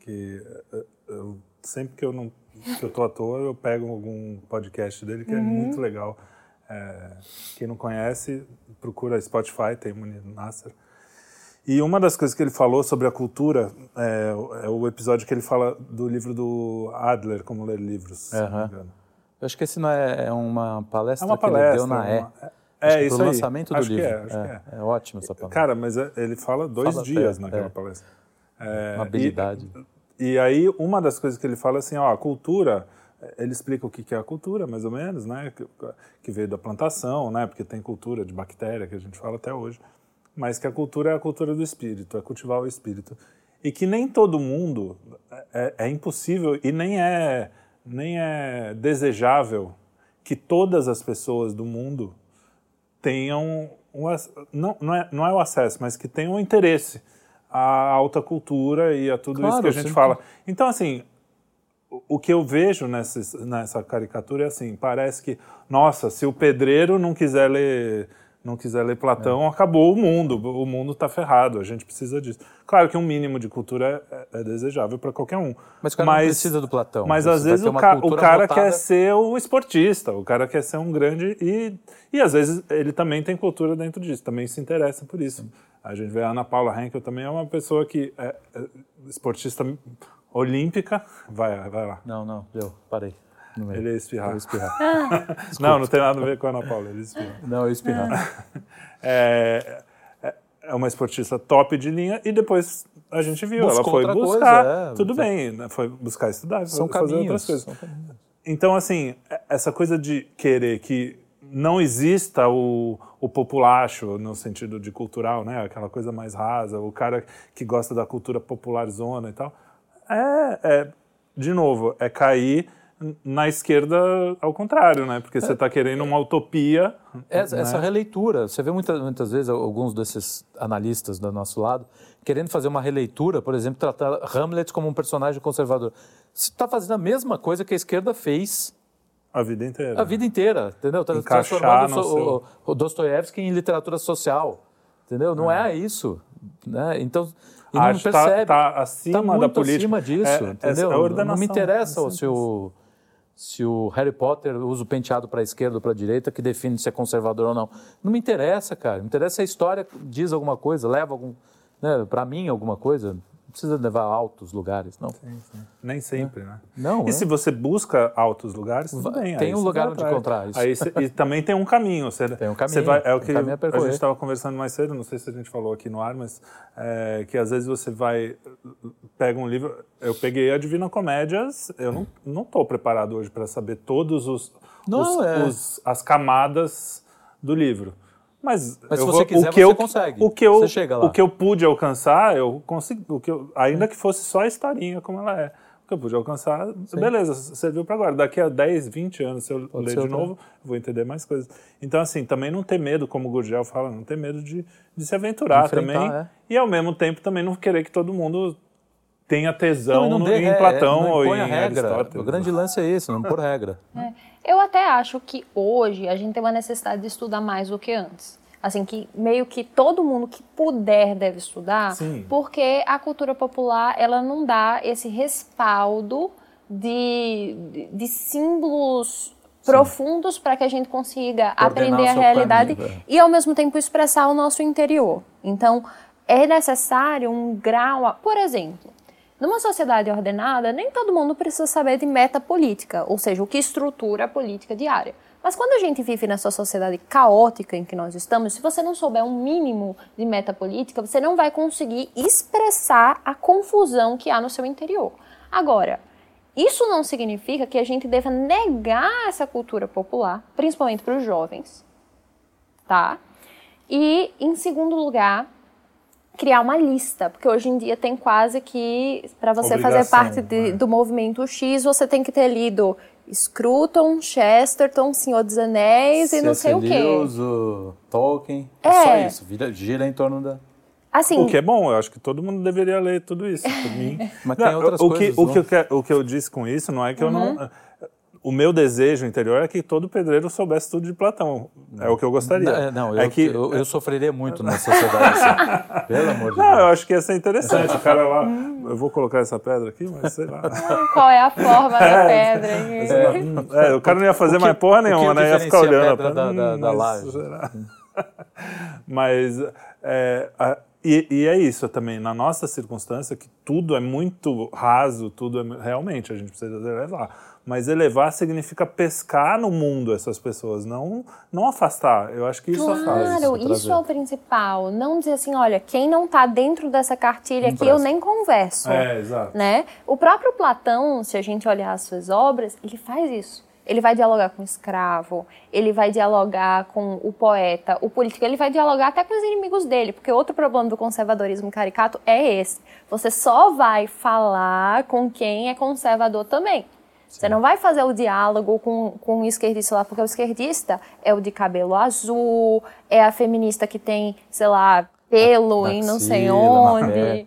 que eh, eu- sempre que eu não que eu tô à toa, eu pego algum podcast dele que é muito legal. É, quem não conhece, procura Spotify, tem Munir Nasser. E uma das coisas que ele falou sobre a cultura é, o- é o episódio que ele fala do livro do Adler, como ler livros. se não me Aham. engano. Eu acho que esse não é, é uma palestra, É uma que ele palestra. deu na E. uma- Acho é, isso aí. lançamento do acho livro. Que é, acho que é. é ótima essa palavra. Cara, mas é- ele fala dois Fala dias até, naquela é. palestra. É, uma habilidade. E, e aí, uma das coisas que ele fala é assim, ó, a cultura, ele explica o que que é a cultura, mais ou menos, né? Que, que veio da plantação, né? Porque tem cultura de bactéria, que a gente fala até hoje. Mas que a cultura é a cultura do espírito, é cultivar o espírito. E que nem todo mundo, é, é impossível e nem é, nem é desejável que todas as pessoas do mundo tenham um, não, não, é, não é o acesso, mas que tenham um interesse à alta cultura e a tudo isso Claro, que a gente sempre. fala. Então, assim, o- o que eu vejo nessa, nessa caricatura é assim, parece que, nossa, se o pedreiro não quiser ler, não quiser ler Platão, acabou o mundo, o mundo está ferrado, a gente precisa disso. Claro que um mínimo de cultura é, é desejável para qualquer um. Mas o cara não precisa do Platão. Mas às vezes o, ca- o cara voltada- quer ser o esportista, o cara quer ser um grande. E, e às vezes ele também tem cultura dentro disso, também se interessa por isso. A gente vê a Ana Paula Henkel também é uma pessoa que é, é esportista olímpica. Vai, vai lá. Não, não, deu, parei. Meio. Ele é espirrar. Eu ia espirrar. Não, não tem nada a ver com a Ana Paula, ele espirra. Não, eu ia espirrar. É, é- é uma esportista top de linha e depois a gente viu, ela Buscou foi outra coisa, buscar, é. tudo bem, né? foi buscar estudar, São fazer outras caminhos. coisas. são caminhos. Então, assim, essa coisa de querer que não exista o, o populacho no sentido de cultural, né? Aquela coisa mais rasa, o cara que gosta da cultura popular zona e tal, é, é de novo, é cair na esquerda ao contrário, né? Porque você está querendo uma utopia. Essa, né? essa releitura, você vê muitas, muitas vezes alguns desses analistas do nosso lado querendo fazer uma releitura, por exemplo, tratar Hamlet como um personagem conservador. Você está fazendo a mesma coisa que a esquerda fez A vida inteira. a vida inteira, entendeu? Tá transformando o, seu- o, Dostoiévski em literatura social, entendeu? Não é, isso, né? Então, e não tá- percebe. tá acima Tá da política. acima disso, É- é- entendeu? é não me interessa é o se o Harry Potter usa o penteado para a esquerda ou para a direita que define se é conservador ou não. Não me interessa, cara. Me interessa se a história diz alguma coisa, leva algum, né, para mim alguma coisa. Não precisa levar a altos lugares, não. Sim, sim. Nem sempre, né? Não, E é. se você busca altos lugares, tudo bem. tem aí um lugar onde encontrar isso. Aí cê- e também tem um caminho. Você, Tem um caminho, você vai- é o um que caminho a a percorrer. gente estava conversando mais cedo, não sei se a gente falou aqui no ar, mas é, que às vezes você vai, pega um livro... Eu peguei a Divina Comédias, eu não, não tô preparado hoje para saber todos os, Não, os- é. os- as camadas do livro. Mas, Mas se eu você vou- quiser, o que você eu, consegue. O que eu, Você chega lá. O que eu pude alcançar, eu consegui. O que eu, ainda que fosse só a historinha como ela é. O que eu pude alcançar, beleza, serviu para agora. Daqui a 10, 20 anos, se eu Pode ler de novo, eu vou entender mais coisas. Então, assim, também não ter medo, como o Gurgel fala, não ter medo de, de se aventurar Enfrentar, também. é. E ao mesmo tempo também não querer que todo mundo tenha Não, tesão não no- dê em Platão não ou em a regra. Aristóteles. O grande lance é isso, não pôr regra. Eu até acho que hoje a gente tem uma necessidade de estudar mais do que antes. Assim, que meio que todo mundo que puder deve estudar, Sim. porque a cultura popular, ela não dá esse respaldo de, de, de símbolos profundos para que a gente consiga aprender a realidade caminho, e, ao mesmo tempo, expressar o nosso interior. Então, é necessário um grau... Por exemplo, numa sociedade ordenada, nem todo mundo precisa saber de meta política, ou seja, o que estrutura a política diária. Mas quando a gente vive nessa sociedade caótica em que nós estamos, se você não souber um mínimo de meta política, você não vai conseguir expressar a confusão que há no seu interior. Agora, isso não significa que a gente deva negar essa cultura popular, principalmente para os jovens, tá? E, em segundo lugar, criar uma lista, porque hoje em dia tem quase que, para você fazer Obrigação, parte de- né? do movimento X, você tem que ter lido Scruton, Chesterton, Senhor dos Anéis e não sei o quê. Lewis, o Tolkien. É, É. só isso. Vira, gira em torno da. Assim, O que é bom, eu acho que todo mundo deveria ler tudo isso. Por mim. Mas tem outras o coisas, Que, o, não? que eu, o que eu disse com isso não é que eu Uhum. não. O meu desejo interior é que todo pedreiro soubesse tudo de Platão. É o que eu gostaria. É, não, é eu, que, eu, eu sofreria muito na sociedade. assim. Pelo amor de Não, eu Deus. acho que ia ser interessante. O cara lá. Eu vou colocar essa pedra aqui, mas sei lá. qual é a forma da pedra? É, o cara não ia fazer que- mais porra nenhuma, né? Ia ficar diferencia a olhando. pedra da- da- da mas laje? Mas é, a- e, e é isso também, na nossa circunstância, que tudo é muito raso, tudo é realmente, a gente precisa elevar. Mas elevar significa pescar no mundo essas pessoas, não, não afastar. Eu acho que isso afasta. Claro, isso, isso é o principal. Não dizer assim, olha, quem não está dentro dessa cartilha aqui, eu nem converso. É, exato. né? O próprio Platão, se a gente olhar as suas obras, ele faz isso. Ele vai dialogar com o escravo, ele vai dialogar com o poeta, o político, ele vai dialogar até com os inimigos dele, porque outro problema do conservadorismo caricato é esse. Você só vai falar com quem é conservador também. Você não vai fazer o diálogo com, com o esquerdista lá, porque o esquerdista é o de cabelo azul, é a feminista que tem, sei lá, pelo em não sei onde. pé.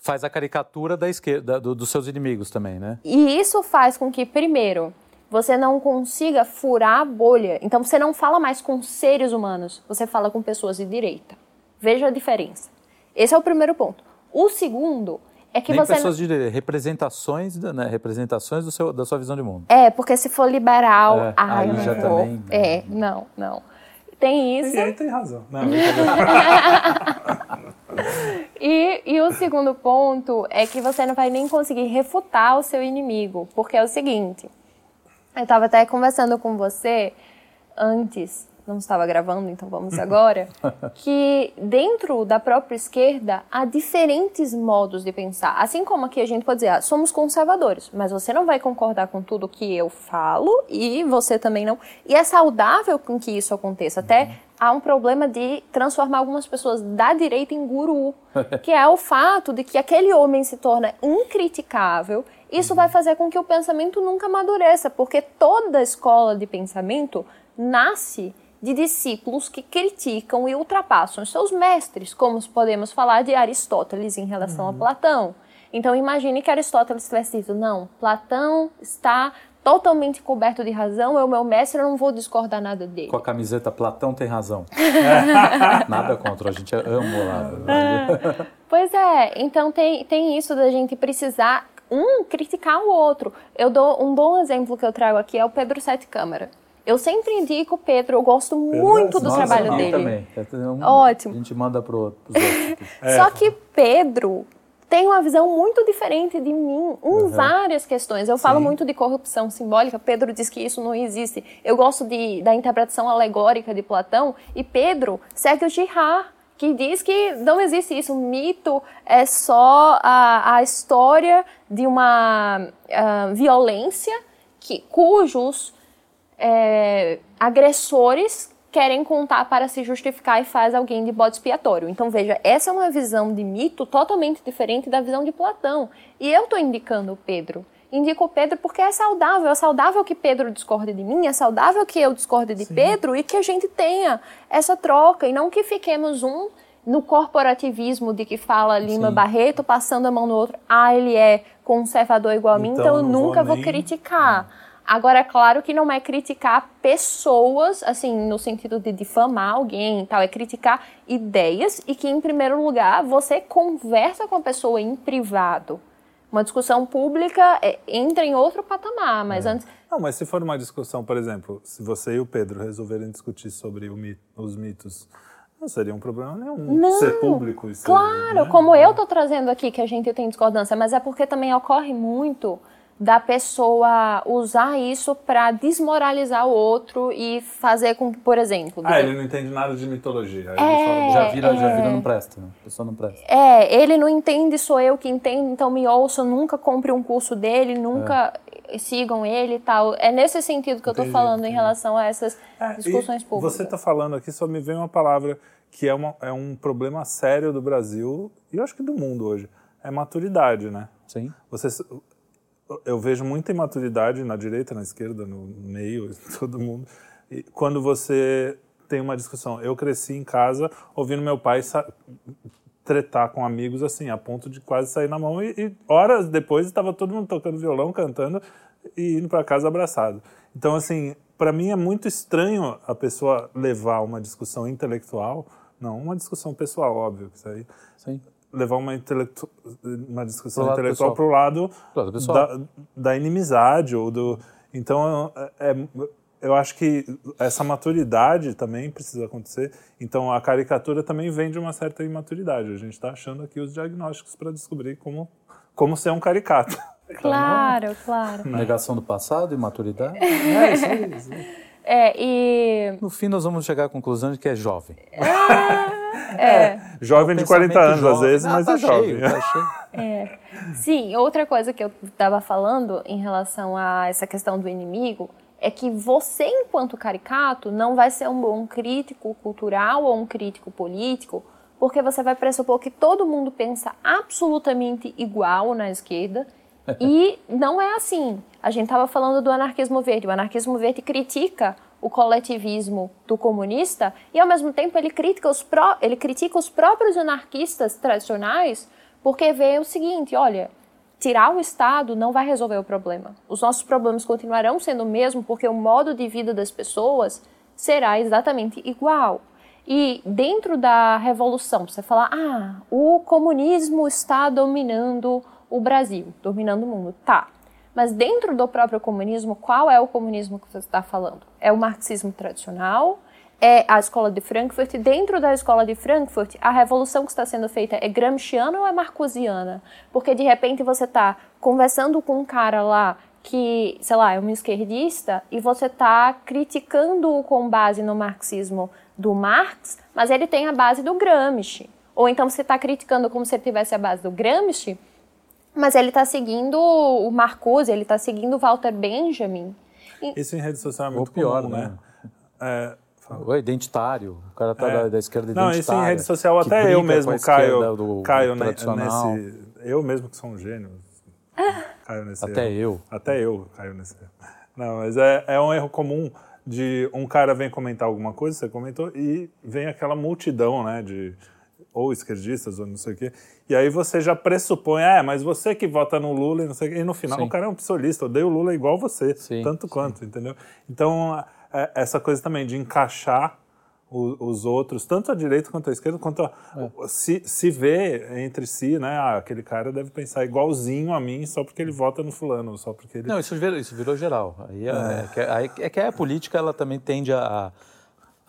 Faz a caricatura da esquerda, do- dos seus inimigos também, né? E isso faz com que, primeiro, você não consiga furar a bolha. Então, você não fala mais com seres humanos, você fala com pessoas de direita. Veja a diferença. Esse é o primeiro ponto. O segundo é que Nem você. pessoas de representações, da- né, representações do seu, da sua visão de mundo. É, porque se for liberal, É, ai, aí eu não já vou. também, né? É, não, não. Tem isso. E aí tem razão. Não, E, e o segundo ponto é que você não vai nem conseguir refutar o seu inimigo, porque é o seguinte, eu estava até conversando com você antes, não estava gravando, então vamos agora, que dentro da própria esquerda há diferentes modos de pensar. Assim como aqui a gente pode dizer, ah, somos conservadores, mas você não vai concordar com tudo que eu falo e você também não. E é saudável com que isso aconteça. Até há um problema de transformar algumas pessoas da direita em guru, que é o fato de que aquele homem se torna incriticável. Isso vai fazer com que o pensamento nunca amadureça, porque toda escola de pensamento nasce de discípulos que criticam e ultrapassam os seus mestres, como podemos falar de Aristóteles em relação a Platão. Então imagine que Aristóteles tivesse dito, não, Platão está totalmente coberto de razão, é o meu mestre, eu não vou discordar nada dele. Com a camiseta Platão tem razão. Nada contra, a gente ama o Olavo. Pois é, então tem, tem isso da gente precisar um criticar o outro. Eu dou um bom exemplo que eu trago aqui é o Pedro Sete Câmara. Eu sempre indico o Pedro, eu gosto muito do Nossa, trabalho dele. também. É um- Ótimo. A gente manda para os outros. Só que Pedro tem uma visão muito diferente de mim em uhum. várias questões. Eu Sim. falo muito de corrupção simbólica, Pedro diz que isso não existe. Eu gosto de, da interpretação alegórica de Platão, e Pedro segue o Girard, que diz que não existe isso. O mito é só a, a história de uma uh, violência que, cujos é, agressores querem contar para se justificar e faz alguém de bode expiatório. Então veja, essa é uma visão de mito totalmente diferente da visão de Platão. E eu estou indicando o Pedro. Indico o Pedro porque é saudável. É saudável que Pedro discorde de mim, é saudável que eu discorde de Sim. Pedro e que a gente tenha essa troca e não que fiquemos um no corporativismo de que fala Lima Sim. Barreto passando a mão no outro. Ah, ele é conservador igual a mim, então, então eu nunca vou, vou criticar. Agora, é claro que não é criticar pessoas, assim, no sentido de difamar alguém e tal, é criticar ideias e que, em primeiro lugar, você conversa com a pessoa em privado. Uma discussão pública é, entra em outro patamar, mas é. antes. Não, mas se for uma discussão, por exemplo, se você e o Pedro resolverem discutir sobre mito, os mitos não seria um problema nenhum não, ser público. Ser, claro, né? como eu estou trazendo aqui que a gente tem discordância, mas é porque também ocorre muito da pessoa usar isso para desmoralizar o outro e fazer com que, por exemplo. Ah, ele não entende nada de mitologia. É, já vira, é, já vira não presta, né? A pessoa não presta. É, ele não entende, sou eu que entendo, então me ouço, nunca compre um curso dele, nunca é. sigam ele e tal. É nesse sentido que eu estou falando em relação a essas é, discussões públicas. Você está falando aqui, só me vem uma palavra que é, uma, é um problema sério do Brasil e eu acho que do mundo hoje. É maturidade, né? Sim. Você, eu vejo muita imaturidade na direita, na esquerda, no meio, todo mundo. E quando você tem uma discussão, eu cresci em casa ouvindo meu pai tretar com amigos assim, a ponto de quase sair na mão e, e horas depois estava todo mundo tocando violão, cantando e indo para casa abraçado. Então assim, para mim é muito estranho a pessoa levar uma discussão intelectual, não uma discussão pessoal, óbvio que isso aí. Sim levar uma, intelectu uma discussão intelectual para o lado, lado da, da, inimizade ou do então é, é, eu acho que essa maturidade também precisa acontecer. Então a caricatura também vem de uma certa imaturidade. A gente está achando aqui os diagnósticos para descobrir como como ser um caricato. Claro claro. Negação do passado imaturidade. É isso aí, isso aí. É, e... No fim, nós vamos chegar à conclusão de que é jovem. É. é. Jovem de 40 anos, jovem. às vezes, mas tá é jovem. Cheio, tá cheio. É. Sim, outra coisa que eu estava falando em relação a essa questão do inimigo é que você, enquanto caricato, não vai ser um bom crítico cultural ou um crítico político, porque você vai pressupor que todo mundo pensa absolutamente igual na esquerda e não é assim. A gente estava falando do anarquismo verde. O anarquismo verde critica o coletivismo do comunista e, ao mesmo tempo, ele critica os, pró ele critica os próprios anarquistas tradicionais porque vê o seguinte: olha, tirar o Estado não vai resolver o problema. Os nossos problemas continuarão sendo o mesmo porque o modo de vida das pessoas será exatamente igual. E dentro da revolução, você fala, ah, o comunismo está dominando o Brasil, dominando o mundo. Tá. Mas dentro do próprio comunismo, qual é o comunismo que você está falando? É o marxismo tradicional? É a escola de Frankfurt? Dentro da escola de Frankfurt, a revolução que está sendo feita é gramsciana ou é marcosiana? Porque de repente você está conversando com um cara lá que, sei lá, é um esquerdista e você está criticando-o com base no marxismo do Marx, mas ele tem a base do Gramsci. Ou então você está criticando como se ele tivesse a base do Gramsci, mas ele está seguindo o Marcuse, ele está seguindo o Walter Benjamin. Isso em rede social é muito Ou pior, comum, né? né? É, o identitário, o cara tá é. da, da, esquerda identitária. Não, isso em rede social até eu mesmo caio, do, caio do nesse... Eu mesmo que sou um gênio, caio nesse Até erro. eu. Até eu caio nesse erro. Não, mas é, é um erro comum de um cara vem comentar alguma coisa, você comentou, e vem aquela multidão, né, de ou esquerdistas ou não sei o quê. E aí você já pressupõe, é, mas você que vota no Lula e não sei o quê. E no final sim. o cara é um psolista, odeio o Lula igual você, sim, tanto sim. quanto, entendeu? Então, é, essa coisa também de encaixar os outros, tanto a direita quanto a esquerda, quanto a, é. se, se vê entre si, né? Ah, aquele cara deve pensar igualzinho a mim só porque ele vota no fulano, só porque ele... Não, isso virou, isso virou geral. Aí é, é. é que, aí é que a política ela também tende a a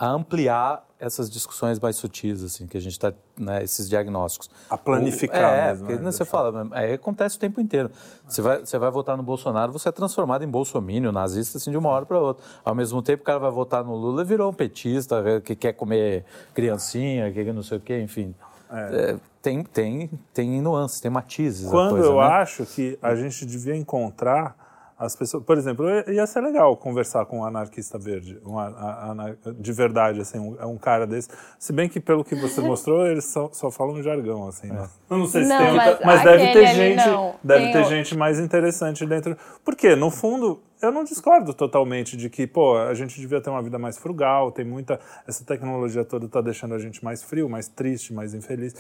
ampliar essas discussões mais sutis, assim, que a gente está, né, esses diagnósticos. A planificar é, mesmo. Porque, né? você fala, é, acontece o tempo inteiro. Você vai, você vai votar no Bolsonaro, você é transformado em bolsomínio, nazista, assim, de uma hora para outra. Ao mesmo tempo, o cara vai votar no Lula e virou um petista, que quer comer criancinha, que não sei o quê, enfim. É. É, tem, tem, tem nuances, tem matizes. Quando coisa, eu né? acho que a gente devia encontrar as pessoas, por exemplo, ia ser legal conversar com um anarquista verde, um anar, de verdade, assim, um, um, cara desse. Se bem que pelo que você mostrou, eles só, só falam jargão, assim, né? É. Não sei se não, tem, mas, mas deve ter gente, não. deve tem ter outro. gente mais interessante dentro. Porque no fundo, eu não discordo totalmente de que, pô, a gente devia ter uma vida mais frugal, tem muita essa tecnologia toda está deixando a gente mais frio, mais triste, mais infeliz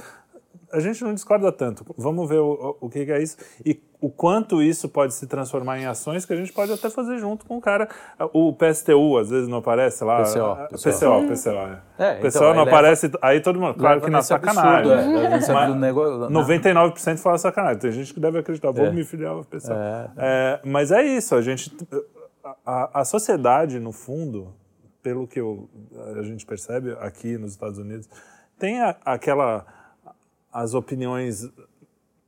a gente não discorda tanto. Vamos ver o, o, o que é isso e o quanto isso pode se transformar em ações que a gente pode até fazer junto com o cara. O PSTU, às vezes, não aparece lá. PCO. PCO, PCO. PCO, é. É, PCO então, não ele aparece. Aí todo mundo. Claro que na nesse sacanagem. absurdo, é, leva nesse Mas do negócio- 99% fala sacanagem. Tem gente que deve acreditar. Vou É. me filiar ao PCO. É. É, mas é isso. A gente. A, a sociedade, no fundo, pelo que eu, a gente percebe aqui nos Estados Unidos, tem a- aquela as opiniões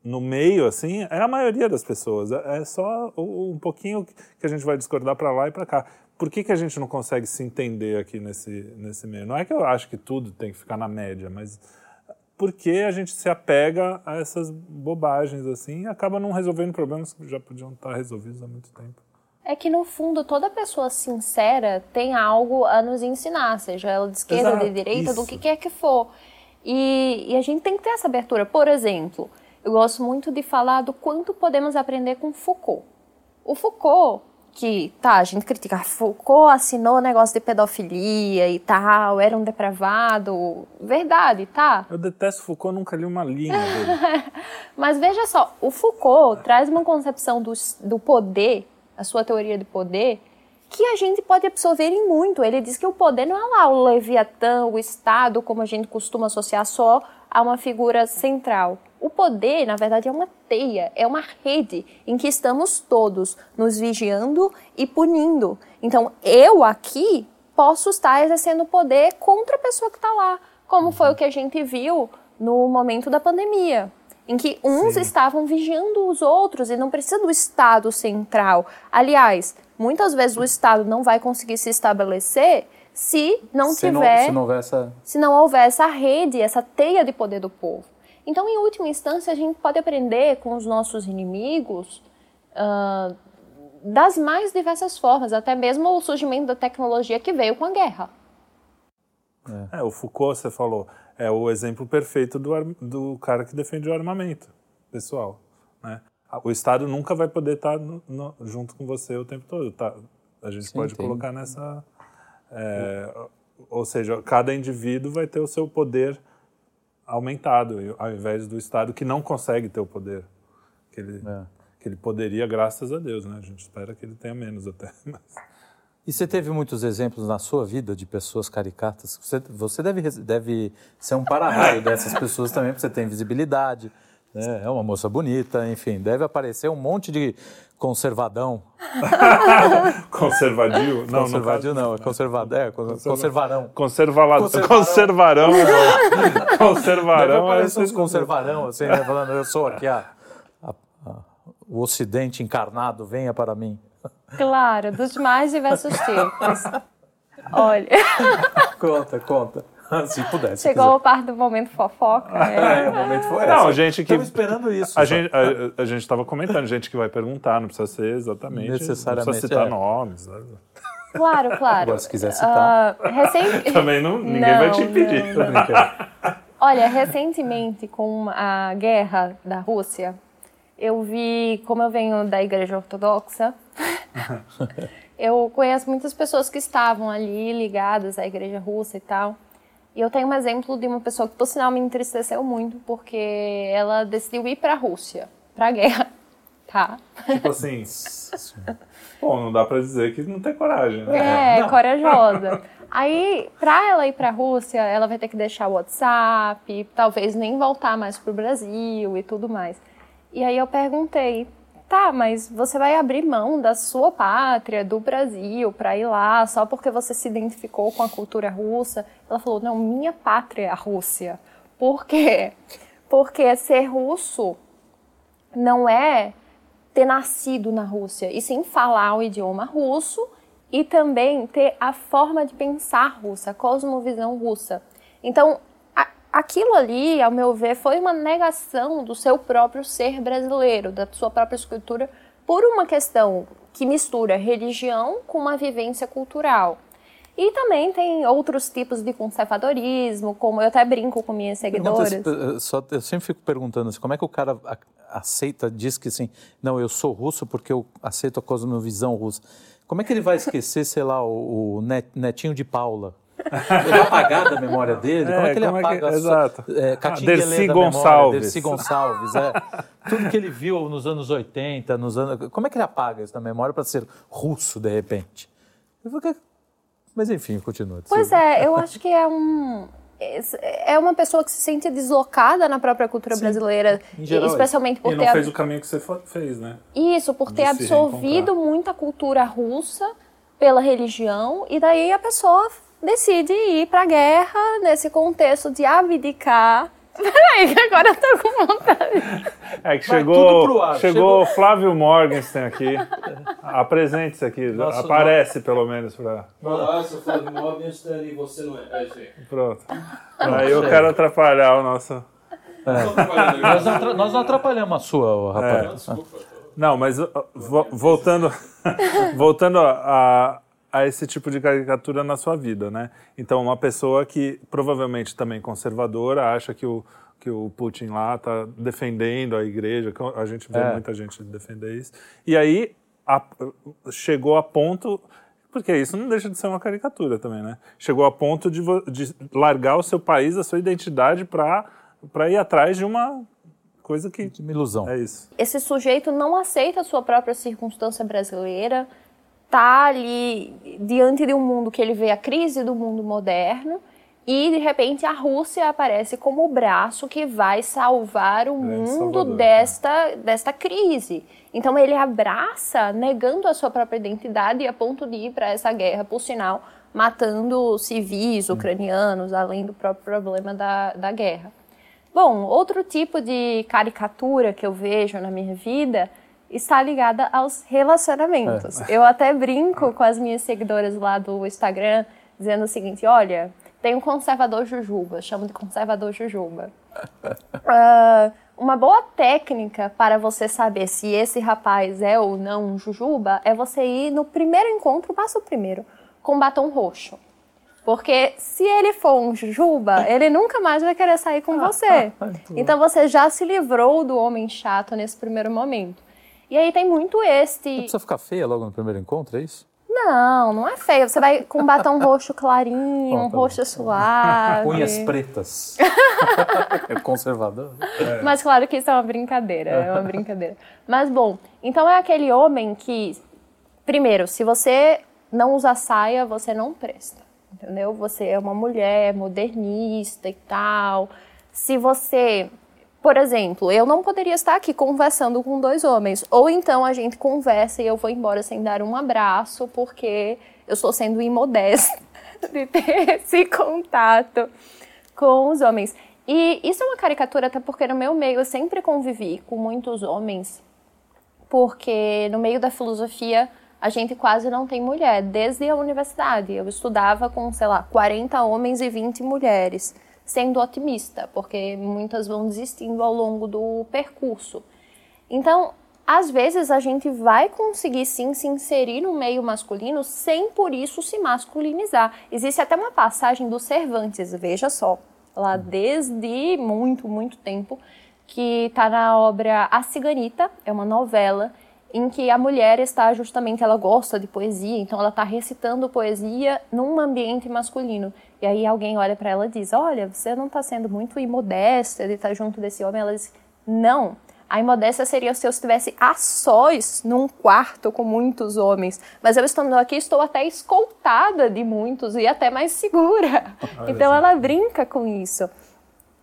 no meio, assim, é a maioria das pessoas. É é só um pouquinho que a gente vai discordar para lá e para cá. Por que, que a gente não consegue se entender aqui nesse, nesse meio? Não é que eu acho que tudo tem que ficar na média, mas porque a gente se apega a essas bobagens, assim, e acaba não resolvendo problemas que já podiam estar resolvidos há muito tempo. É que, no fundo, toda pessoa sincera tem algo a nos ensinar, seja ela de esquerda, Exato, de direita, do isso. que quer que for. E, e a gente tem que ter essa abertura. Por exemplo, eu gosto muito de falar do quanto podemos aprender com Foucault. O Foucault, que, tá, a gente critica, Foucault assinou negócio de pedofilia e tal, era um depravado. Verdade, tá? Eu detesto Foucault, nunca li uma linha dele. Mas veja só, o Foucault traz uma concepção do, do poder, a sua teoria de poder, que a gente pode absorver em muito. Ele diz que o poder não é lá o leviatã, o Estado, como a gente costuma associar só a uma figura central. O poder, na verdade, é uma teia, é uma rede em que estamos todos nos vigiando e punindo. Então, eu aqui posso estar exercendo poder contra a pessoa que está lá, como foi o que a gente viu no momento da pandemia em que uns Sim. estavam vigiando os outros e não precisa do Estado central. Aliás, muitas vezes o Estado não vai conseguir se estabelecer se não se, não, tiver, se não houver essa... se não houver essa rede, essa teia de poder do povo. Então, em última instância, a gente pode aprender com os nossos inimigos ah, das mais diversas formas, até mesmo o surgimento da tecnologia que veio com a guerra. É, o Foucault, você falou, é o exemplo perfeito do, do cara que defende o armamento pessoal. Né? O Estado nunca vai poder estar no- no- junto com você o tempo todo. Tá? A gente Sim, pode tem. colocar nessa. é, ou seja, cada indivíduo vai ter o seu poder aumentado, ao invés do Estado que não consegue ter o poder que ele, É. que ele poderia, graças a Deus. Né? A gente espera que ele tenha menos até. mas- E você teve muitos exemplos na sua vida de pessoas caricatas? Você, você deve, deve ser um para-raio dessas pessoas também, porque você tem visibilidade, né? é uma moça bonita, enfim, deve aparecer um monte de conservadão. Conservadio? Não, Conservadio não, é conservadão, é, con- conservarão. Conservala... Conservarão. Conservarão. Deve Conservarão. é aparecer uns esse- conservarão, assim, né? falando, eu sou aqui a- a- a- o ocidente encarnado, venha para mim. Claro, dos mais diversos tipos. Olha, Conta, conta. Se pudesse. se chegou a parte do momento fofoca. quiser. É. É, o momento foi Não, esse. gente que- Estamos esperando isso. A gente a, a gente estava comentando, gente que vai perguntar, não precisa ser exatamente. Necessariamente, Não precisa citar é. nomes. sabe? Claro, claro. Agora, se quiser citar. Ah, recen- Também não, ninguém vai te Não, impedir. não, não. Olha, recentemente, com a guerra da Rússia, eu vi, como eu venho da igreja ortodoxa, eu conheço muitas pessoas que estavam ali ligadas à igreja russa e tal. E eu tenho um exemplo de uma pessoa que, por sinal, me entristeceu muito, porque ela decidiu ir para a Rússia, para a guerra, tá? Tipo assim, bom, não dá pra dizer que não tem coragem, né? É, não. corajosa. Aí, pra ela ir pra Rússia, ela vai ter que deixar o WhatsApp, talvez nem voltar mais pro Brasil e tudo mais. E aí eu perguntei, tá, mas você vai abrir mão da sua pátria, do Brasil, para ir lá só porque você se identificou com a cultura russa? Ela falou: não, minha pátria é a Rússia. Por quê? Porque ser russo não é ter nascido na Rússia, e sim falar o idioma russo e também ter a forma de pensar russa, a cosmovisão russa. Então, aquilo ali, ao meu ver, foi uma negação do seu próprio ser brasileiro, da sua própria escultura, por uma questão que mistura religião com uma vivência cultural. E também tem outros tipos de conservadorismo, como eu até brinco com minhas seguidoras. Pergunta, só, eu sempre fico perguntando assim, como é que o cara aceita, diz que assim, não, eu sou russo porque eu aceito a cosmovisão russa. Como é que ele vai esquecer, sei lá, o, o netinho de Paula? Ele apagar da memória dele? É, como é que ele apaga? É que, exato. É, ah, Dercy Gonçalves. Dercy Gonçalves, é. Tudo que ele viu nos anos 80, nos anos... Como é que ele apaga isso da memória para ser russo, de repente? Mas enfim, continua. Pois é, eu acho que é um é uma pessoa que se sente deslocada na própria cultura Sim, brasileira, geral, especialmente por e ter não fez o caminho que você fez, né? Isso, por ter absorvido muita cultura russa pela religião e daí a pessoa decide ir para a guerra nesse contexto de abdicar Peraí, que agora eu tô com vontade. É que chegou, ar, chegou, chegou Flávio Morgenstern aqui. Apresente-se aqui, Nossa, aparece não. pelo menos para. Olá, eu sou Flávio Morgenstern e você não é. é Pronto. Aí eu quero atrapalhar o nosso. É. Nós, não nós, não atrapalhamos a sua, rapaz. É. Não, mas voltando, voltando a, a esse tipo de caricatura na sua vida, né? Então, uma pessoa que provavelmente também conservadora acha que o, que o Putin lá está defendendo a igreja, a gente vê é. muita gente defender isso. E aí a, chegou a ponto, porque isso não deixa de ser uma caricatura também, né? Chegou a ponto de, de largar o seu país, a sua identidade para ir atrás de uma coisa que... De uma ilusão. É isso. Esse sujeito não aceita a sua própria circunstância brasileira, está ali diante de um mundo que ele vê a crise do mundo moderno e de repente a Rússia aparece como o braço que vai salvar o mundo Salvador, né? desta, né? desta crise. Então ele abraça, negando a sua própria identidade a ponto de ir para essa guerra, por sinal, matando civis ucranianos, além do próprio problema da, da guerra. Bom, outro tipo de caricatura que eu vejo na minha vida está ligada aos relacionamentos. É. Eu até brinco com as minhas seguidoras lá do Instagram, dizendo o seguinte: olha, tem um conservador Jujuba, chamo de conservador Jujuba. Uh, uma boa técnica para você saber se esse rapaz é ou não um Jujuba é você ir no primeiro encontro, passa o primeiro, com batom roxo. Porque se ele for um jujuba, ele nunca mais vai querer sair com você. Então você já se livrou do homem chato nesse primeiro momento. E aí tem muito este. Não precisa ficar feia logo no primeiro encontro, é isso? Não, não é feio. Você vai com batom roxo clarinho, um roxo suave. Unhas pretas. é conservador. É. Mas claro que isso é uma brincadeira, é uma brincadeira. Mas bom, então é aquele homem que, primeiro, se você não usa saia, você não presta. Entendeu? Você é uma mulher modernista e tal. Se você por exemplo, eu não poderia estar aqui conversando com dois homens. Ou então a gente conversa e eu vou embora sem dar um abraço, porque eu estou sendo imodesta de ter esse contato com os homens. E isso é uma caricatura, até porque no meu meio eu sempre convivi com muitos homens, porque no meio da filosofia a gente quase não tem mulher, desde a universidade. Eu estudava com, sei lá, 40 homens e 20 mulheres sendo otimista, porque muitas vão desistindo ao longo do percurso. Então, às vezes a gente vai conseguir sim se inserir no meio masculino sem por isso se masculinizar. Existe até uma passagem do Cervantes, veja só, lá desde muito, muito tempo, que está na obra A Ciganita, é uma novela em que a mulher está justamente, ela gosta de poesia, então ela está recitando poesia num ambiente masculino. E aí alguém olha para ela e diz: Olha, você não está sendo muito imodesta de estar tá junto desse homem. Ela diz: Não. A imodéstia seria se eu estivesse a sós num quarto com muitos homens. Mas eu estando aqui, estou até escoltada de muitos e até mais segura. Então ela brinca com isso.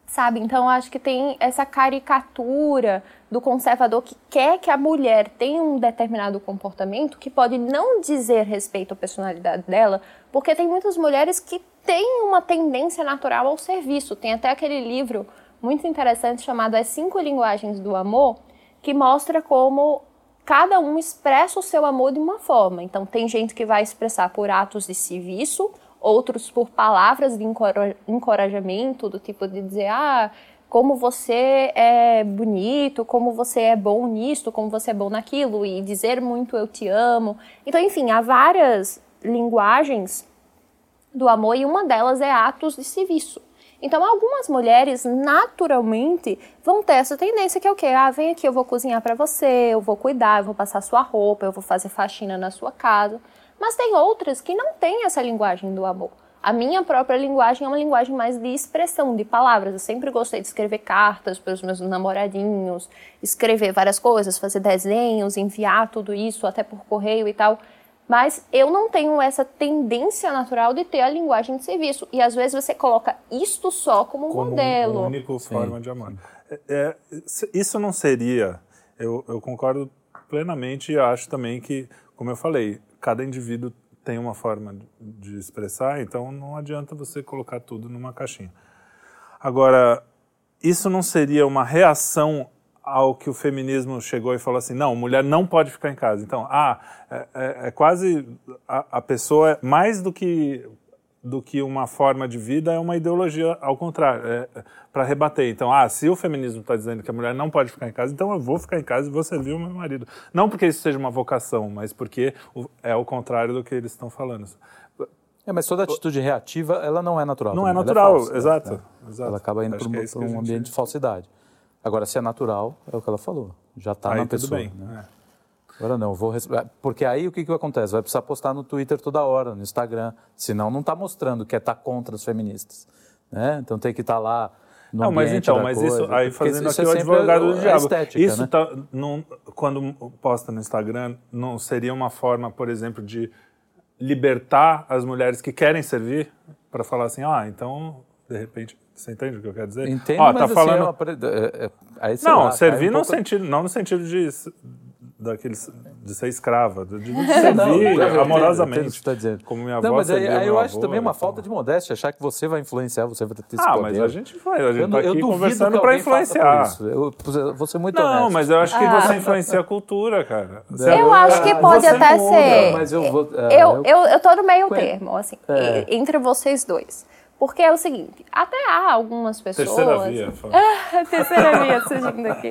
Sabe? Então, eu acho que tem essa caricatura do conservador que quer que a mulher tenha um determinado comportamento que pode não dizer respeito à personalidade dela, porque tem muitas mulheres que têm uma tendência natural ao serviço. Tem até aquele livro muito interessante chamado As Cinco Linguagens do Amor, que mostra como cada um expressa o seu amor de uma forma. Então, tem gente que vai expressar por atos de serviço, outros por palavras de encorajamento, do tipo de dizer, ah, como você é bonito, como você é bom nisso, como você é bom naquilo, e dizer muito eu te amo. Então, enfim, há várias linguagens do amor e uma delas é atos de serviço. Então, algumas mulheres naturalmente vão ter essa tendência que é o quê? Ah, vem aqui, eu vou cozinhar para você, eu vou cuidar, eu vou passar sua roupa, eu vou fazer faxina na sua casa. Mas tem outras que não têm essa linguagem do amor. A minha própria linguagem é uma linguagem mais de expressão, de palavras. Eu sempre gostei de escrever cartas para os meus namoradinhos, escrever várias coisas, fazer desenhos, enviar tudo isso até por correio e tal. Mas eu não tenho essa tendência natural de ter a linguagem de serviço. E às vezes você coloca isto só como, como modelo. Como única forma de amar. É, é, isso não seria. Eu, eu concordo plenamente e acho também que, como eu falei, cada indivíduo tem uma forma de expressar, então não adianta você colocar tudo numa caixinha. Agora, isso não seria uma reação ao que o feminismo chegou e falou assim, não, mulher não pode ficar em casa. Então, ah, é, é, é quase a, a, pessoa mais do que do que uma forma de vida é uma ideologia ao contrário, é, é para rebater. Então, ah, se o feminismo está dizendo que a mulher não pode ficar em casa, então eu vou ficar em casa e vou servir o meu marido. Não porque isso seja uma vocação, mas porque é o contrário do que eles estão falando. É, mas toda atitude reativa, ela não é natural. Não é é natural, é falsa, exato, né? exato, Ela acaba indo para um, é um ambiente de falsidade. Agora, se é natural, é o que ela falou. Já está na pessoa. Bem, né? é. Agora não, vou porque aí o que, que acontece? Vai precisar postar no Twitter toda hora, no Instagram, senão não está mostrando que é estar tá contra os feministas, né? Então tem que estar tá lá no Não, mas então, mas coisa, isso aí fazendo aqui isso é o advogado do diabo. Estética, isso né? tá, não, quando posta no Instagram, não seria uma forma, por exemplo, de libertar as mulheres que querem servir para falar assim, ah, então de repente você entende o que eu quero dizer? Entendo, Ó, mas tá assim, falando... é, é, é, não, lá, servir um pouco... no sentido, não no sentido de daqueles de ser escrava, de, de servir não, amorosamente. Entendo, está dizendo. Como minha avó não, mas aí, aí eu acho avô, também uma falta de modéstia, achar que você vai influenciar, você vai ter esse Ah, poder. mas a gente vai, a gente está aqui conversando para influenciar. Eu, eu vou ser muito não, honesto. Não, mas eu acho que ah. você influencia a cultura, cara. Você, eu acho que pode até muda. ser. Mas eu vou. Eu, eu, eu tô no meio termo, assim, é. entre vocês dois. Porque é o seguinte, até há algumas pessoas... Terceira via. terceira via surgindo aqui.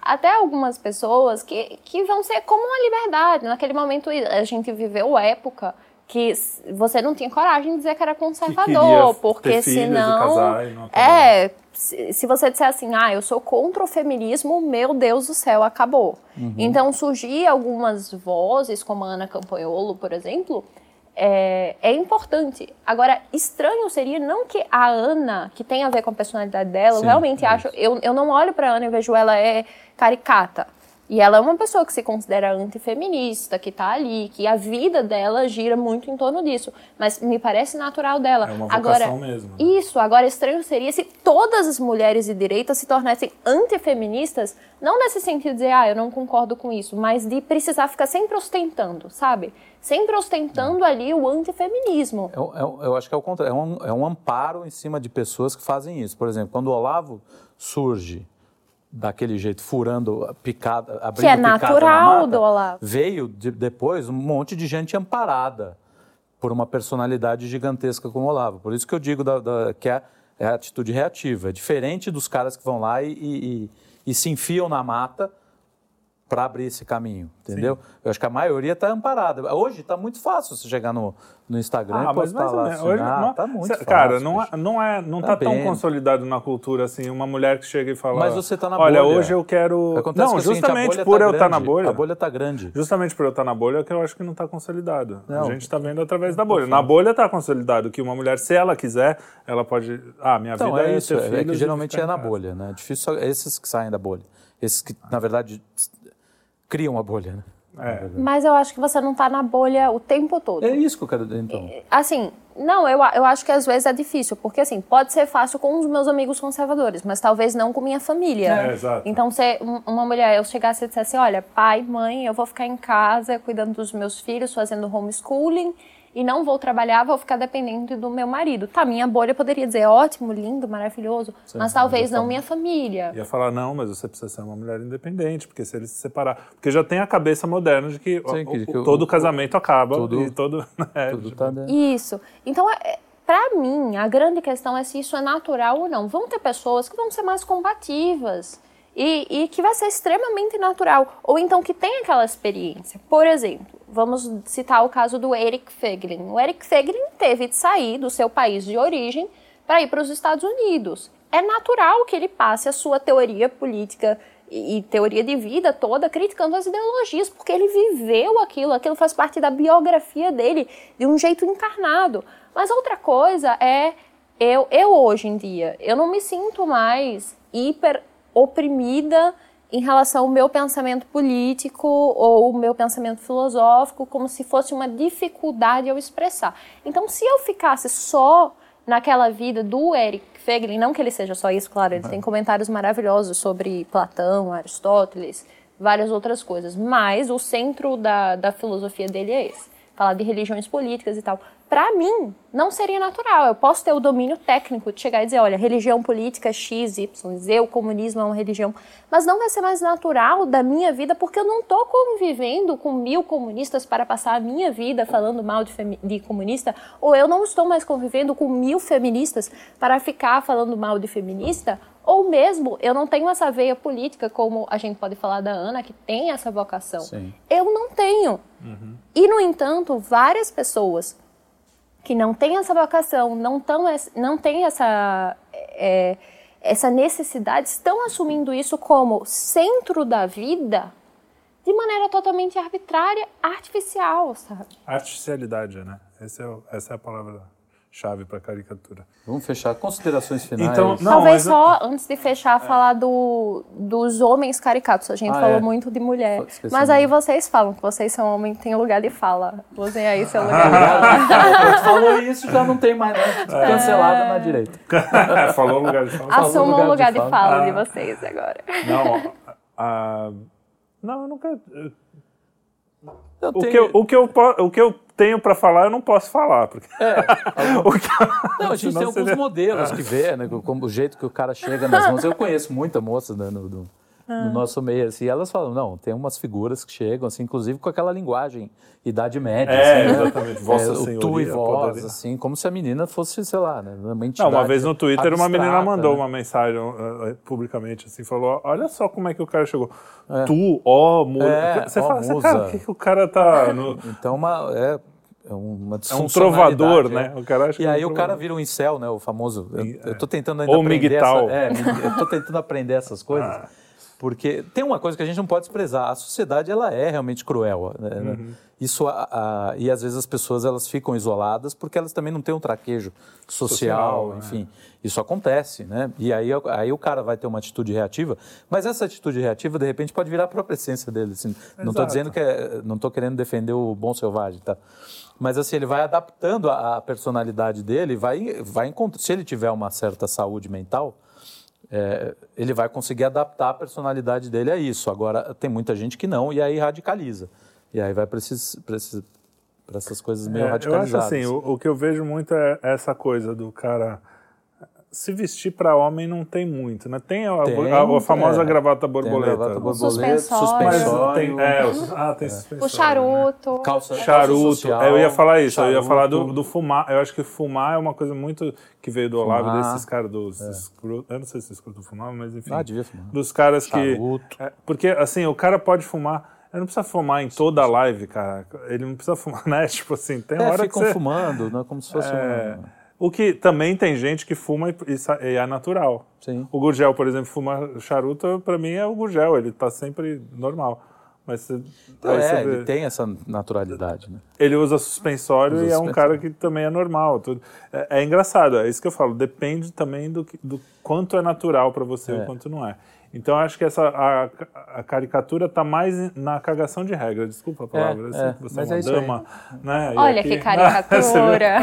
Até algumas pessoas que, que vão ser como uma liberdade. Naquele momento a gente viveu época que você não tinha coragem de dizer que era conservador, que porque senão... não é, se, se você disser assim, ah, eu sou contra o feminismo, meu Deus do céu, acabou. Uhum. Então surgiam algumas vozes, como a Ana Campanholo, por exemplo, é, é, importante. Agora, estranho seria não que a Ana, que tem a ver com a personalidade dela, Sim, eu realmente é acho. Eu, eu não olho para Ana e vejo ela é caricata. E ela é uma pessoa que se considera antifeminista, que está ali, que a vida dela gira muito em torno disso. Mas me parece natural dela. É uma vocação agora, mesmo. Né? Isso, agora estranho seria se todas as mulheres de direita se tornassem antifeministas, não nesse sentido de dizer, ah, eu não concordo com isso, mas de precisar ficar sempre ostentando, sabe? Sempre ostentando ali o antifeminismo. Eu, eu, eu acho que é o contrário, é um, é um amparo em cima de pessoas que fazem isso. Por exemplo, quando o Olavo surge daquele jeito, furando, picada, abrindo Que é natural mata, do Olavo. Veio de, depois um monte de gente amparada por uma personalidade gigantesca como o Olavo. Por isso que eu digo da, da, que é, é a atitude reativa. É diferente dos caras que vão lá e, e, e se enfiam na mata para abrir esse caminho, entendeu? Sim. Eu acho que a maioria está amparada. Hoje está muito fácil você chegar no, no Instagram ah, e postar mas lá. Hoje não, tá muito fácil. Cara, não, é, não é, não tá, tá tão consolidado na cultura assim, uma mulher que chega e fala, mas você tá na olha, bolha. hoje eu quero, Acontece não, que, justamente assim, por tá eu estar tá na bolha, a bolha está grande. Justamente por eu estar tá na bolha que eu acho que não está consolidado. Não. A gente está vendo através da bolha. Na bolha está consolidado que uma mulher, se ela quiser, ela pode, ah, minha então, vida é, é isso. É que geralmente é na bolha, né? Difícil esses que saem da bolha. Esses que, na verdade, criam a bolha, né? É. Mas eu acho que você não está na bolha o tempo todo. É isso que eu quero dizer, então. Assim, Não, eu, eu acho que às vezes é difícil, porque assim, pode ser fácil com os meus amigos conservadores, mas talvez não com minha família. É, exato. Então, se um- uma mulher, eu chegasse e dissesse, olha, pai, mãe, eu vou ficar em casa cuidando dos meus filhos, fazendo homeschooling, e não vou trabalhar, vou ficar dependente do meu marido. Tá, minha bolha poderia dizer, ótimo, lindo, maravilhoso, mas talvez não minha família. Ia falar, não, mas você precisa ser uma mulher independente, porque se ele se separar. Porque já tem a cabeça moderna de que, o- Sim, que- o- que o- todo casamento acaba tudo- e todo. é, Tudo tipo, tá dentro. Isso. Então, é, para mim, a grande questão é se isso é natural ou não. Vão ter pessoas que vão ser mais combativas e, e que vai ser extremamente natural. Ou então que tem aquela experiência. Por exemplo, vamos citar o caso do Eric Feglin. O Eric Feglin teve de sair do seu país de origem para ir para os Estados Unidos. É natural que ele passe a sua teoria política e, teoria de vida toda criticando as ideologias, porque ele viveu aquilo, aquilo faz parte da biografia dele de um jeito encarnado. Mas outra coisa é eu, eu hoje em dia, eu não me sinto mais hiper oprimida em relação ao meu pensamento político ou o meu pensamento filosófico, como se fosse uma dificuldade eu expressar. Então, se eu ficasse só naquela vida do Eric Feglin, não que ele seja só isso, claro, ele tem comentários maravilhosos sobre Platão, Aristóteles, várias outras coisas, mas o centro da, da filosofia dele é esse, falar de religiões políticas e tal. Para mim, não seria natural. Eu posso ter o domínio técnico de chegar e dizer, olha, religião política X, Y, Z, o comunismo é uma religião, mas não vai ser mais natural da minha vida porque eu não estou convivendo com mil comunistas para passar a minha vida falando mal de, de comunista, ou eu não estou mais convivendo com mil feministas para ficar falando mal de feminista, ou mesmo eu não tenho essa veia política, como a gente pode falar da Ana, que tem essa vocação. Sim. Eu não tenho. E, no entanto, várias pessoas que não têm essa vocação, não, tão, não têm essa, é, essa necessidade, estão assumindo isso como centro da vida de maneira totalmente arbitrária, artificial, sabe? Artificialidade, né? É essa é a palavra-chave para caricatura. Vamos fechar. Considerações finais. Então, não, Talvez mas- só, antes de fechar, falar do, dos homens caricatos. A gente Ah, falou é. muito de mulher. Esqueci Mas aí vocês falam que vocês são homens, têm lugar de fala. Usem aí seu lugar de fala. Falou isso, já não tem mais nada. Cancelada na direita. Falou o lugar de fala. Assumam lugar o lugar de de fala. fala de Ah. vocês agora. Não, a- não, eu nunca. eu- Eu O tenho- que, eu, o, que eu, o que eu tenho para falar, eu não posso falar. Porque... o que eu- Não, a gente senão tem alguns seria- modelos que vê, né? Como o jeito que o cara chega nas mãos. Eu conheço muita moça né, no, no- no nosso meio, assim, e elas falam, não, tem umas figuras que chegam, assim, inclusive com aquela linguagem idade média. É, assim, né? exatamente. Vossa É, Senhoria, tu e voz, poderia. assim, como se a menina fosse, sei lá, né, uma Não, uma vez no Twitter uma menina abstrata, mandou né? uma mensagem uh, uh, publicamente assim, falou: Olha só como é que o cara chegou. Tu, ó, mu... É, Você ó, fala assim, musa. cara, o que, que o cara tá. No... Então, uma, é, é uma É um trovador, né? O cara acha E é um aí o cara vira um incel, né? O famoso. Eu, eu tô tentando ainda Ou aprender migtal. essa, é, eu tô tentando aprender essas coisas. Ah. Porque tem uma coisa que a gente não pode desprezar. A sociedade ela é realmente cruel. né? Uhum. Isso a- a- e às vezes as pessoas elas ficam isoladas porque elas também não têm um traquejo social, Social, enfim. Isso acontece, né? E aí, aí o cara vai ter uma atitude reativa, mas essa atitude reativa de repente pode virar a própria essência dele. assim. Não estou dizendo que é, não estou querendo defender o bom selvagem, tá? Mas assim ele vai adaptando a, a personalidade dele, vai vai encontrar. Se ele tiver uma certa saúde mental, é, ele vai conseguir adaptar a personalidade dele a isso. Agora, tem muita gente que não, e aí radicaliza. E aí vai para essas coisas meio É, eu acho radicalizadas. assim, o, o que eu vejo muito é essa coisa do cara. Se vestir para homem não tem muito, né? Tem a, Tem, a- a famosa é. gravata Tem a borboleta. gravata borboleta, suspensório. Suspensório, tem, é, os- ah, tem suspensório. O charuto. calça, Charuto, calça social, eu ia falar isso, eu ia charuto. falar do, do fumar. Eu acho que fumar é uma coisa muito que veio do Olavo, Fumar, desses caras dos escroto. Eu não sei se escroto fumava, mas enfim. Ah, devia fumar. Dos caras que. Charuto. é, porque, assim, o cara pode fumar. Ele não precisa fumar em toda a live, cara. Ele não precisa fumar, né? Tipo assim, tem É, hora que ficam você... fumando, né, como se fosse É, uma... O que também tem gente que fuma e, e e é natural. Sim. O Gurgel, por exemplo, fuma charuto, pra mim é o Gurgel, ele tá sempre normal. Mas você, Então, você é, vê- ele tem essa naturalidade, né? ele usa suspensório Usa e é um cara que também é normal. tudo. É, é engraçado, é isso que eu falo. Depende também do, que- do quanto é natural para você e É. o quanto não é. Então acho que essa a, a caricatura está mais na cagação de regra. Desculpa a palavra, eu sei é, que você mas é é uma aí. dama, né? Olha aqui- que caricatura.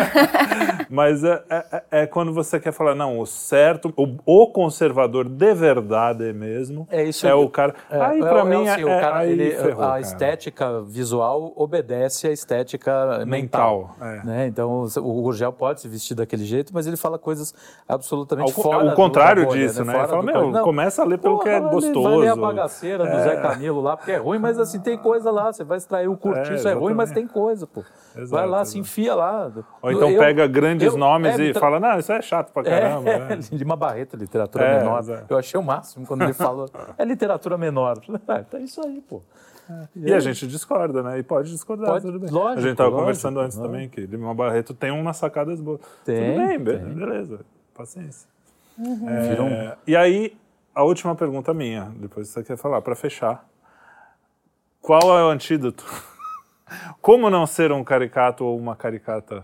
Mas é, é- é quando você quer falar, não, o certo, o, o conservador de verdade mesmo É isso é o cara. É, aí é- é mim assim, é, o cara, aí ele- ferrou, a cara. estética visual obedece à estética mental. mental. é. né? Então o o Gurgel pode se vestir daquele jeito, mas ele fala coisas absolutamente Ao fora o contrário bolha, disso, né? Fora Ele fala, meu, começa a ler pelo Pô, que é gostoso. Vai ler a bagaceira do Zé Camilo lá, porque é ruim, mas assim, tem coisa lá. Você vai extrair o curtir, É, isso é ruim, mas tem coisa, pô. Exato, vai lá, exato. se enfia lá. Ou então Eu- pega grandes eu- nomes é, e então- fala, não, isso é chato pra caramba. É, né? Lima Barreto, literatura É, menor. exato. Eu achei o máximo quando ele falou. É literatura menor. Ah, tá isso aí, pô. E a gente discorda, né? E pode discordar, Pode, tudo bem. lógico, a gente estava conversando antes lógico. também que Lima Barreto tem umas sacadas boas. Tem, tudo bem, be- tem. beleza. Paciência. Vira um- É, e aí, a última pergunta minha, depois você quer falar, para fechar. Qual é o antídoto? Como não ser um caricato ou uma caricata?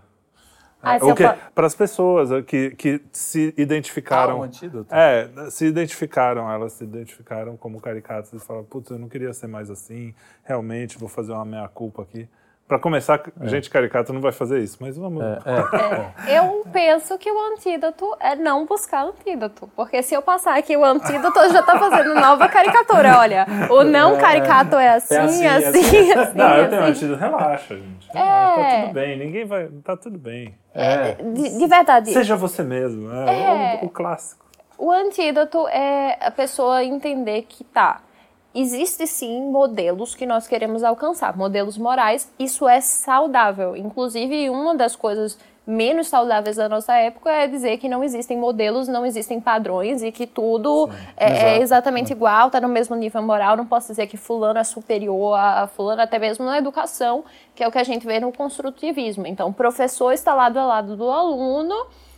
Ah, fa- para as pessoas é, que, que se identificaram Ah, um antídoto? é se identificaram elas se identificaram como caricatas e falaram putz eu não queria ser mais assim realmente vou fazer uma meia culpa aqui para começar gente caricata não vai fazer isso mas vamos É, Eu penso que o antídoto é não buscar antídoto. Porque se eu passar aqui o antídoto, eu já tá fazendo nova caricatura. Olha, o não caricato é assim, assim, assim, assim. assim. não eu tenho um assim. antídoto relaxa gente relaxa, tá É. tudo bem ninguém vai tá tudo bem é. De, de verdade, seja você mesmo é, É. O, o clássico o antídoto é a pessoa entender que tá. Existe sim modelos que nós queremos alcançar, modelos morais, isso é saudável. Inclusive, uma das coisas menos saudáveis da nossa época é dizer que não existem modelos, não existem padrões e que tudo é, é exato. exatamente igual, está no mesmo nível moral. Não posso dizer que fulano é superior a fulano, até mesmo na educação, que é o que a gente vê no construtivismo. Então, o professor está lado a lado do aluno É.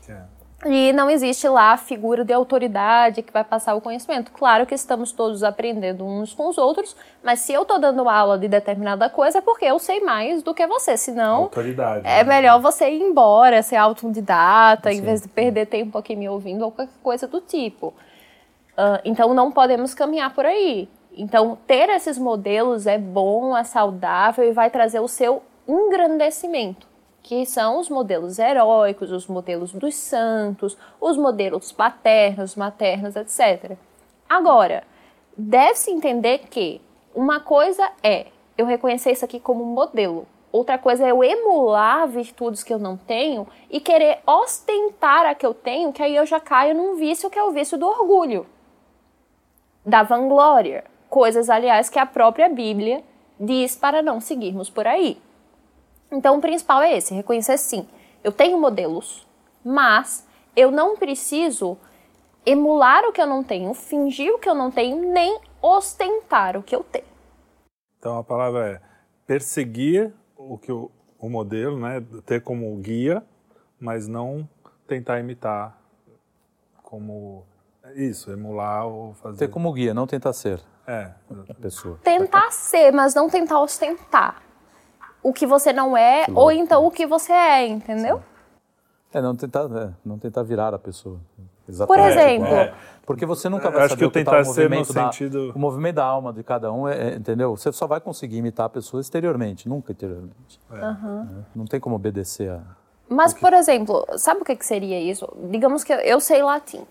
e não existe lá a figura de autoridade que vai passar o conhecimento. Claro que estamos todos aprendendo uns com os outros, mas se eu estou dando aula de determinada coisa é porque eu sei mais do que você, senão autoridade é né? melhor você ir embora, ser autodidata, em vez de perder tempo aqui me ouvindo ou qualquer coisa do tipo. Ah, então não podemos caminhar por aí. Então ter esses modelos é bom, é saudável e vai trazer o seu engrandecimento, que são os modelos heróicos, os modelos dos santos, os modelos paternos, maternos, etc. Agora, deve-se entender que uma coisa é eu reconhecer isso aqui como modelo. Outra coisa é eu emular virtudes que eu não tenho e querer ostentar a que eu tenho, que aí eu já caio num vício que é o vício do orgulho, da vanglória. Coisas, aliás, que a própria Bíblia diz para não seguirmos por aí. Então, o principal é esse: reconhecer sim, eu tenho modelos, mas eu não preciso emular o que eu não tenho, fingir o que eu não tenho, nem ostentar o que eu tenho. Então a palavra é perseguir o que o, o modelo, né, ter como guia, mas não tentar imitar como isso, emular ou fazer. Ter como guia, não tentar ser É, a pessoa. Tentar ser, mas não tentar ostentar o que você não é, ou então o que você é, entendeu? É, não tentar, é, não tentar virar a pessoa. Por Exatamente. exemplo, é. Porque você nunca Eu vai acho saber que que tá tentar o ser no movimento da, sentido- o movimento da alma de cada um, é, é, entendeu? Você só vai conseguir imitar a pessoa exteriormente, nunca interiormente. É. Não tem como obedecer a... Mas, por exemplo, sabe o que, que seria isso? Digamos que eu, eu sei latim.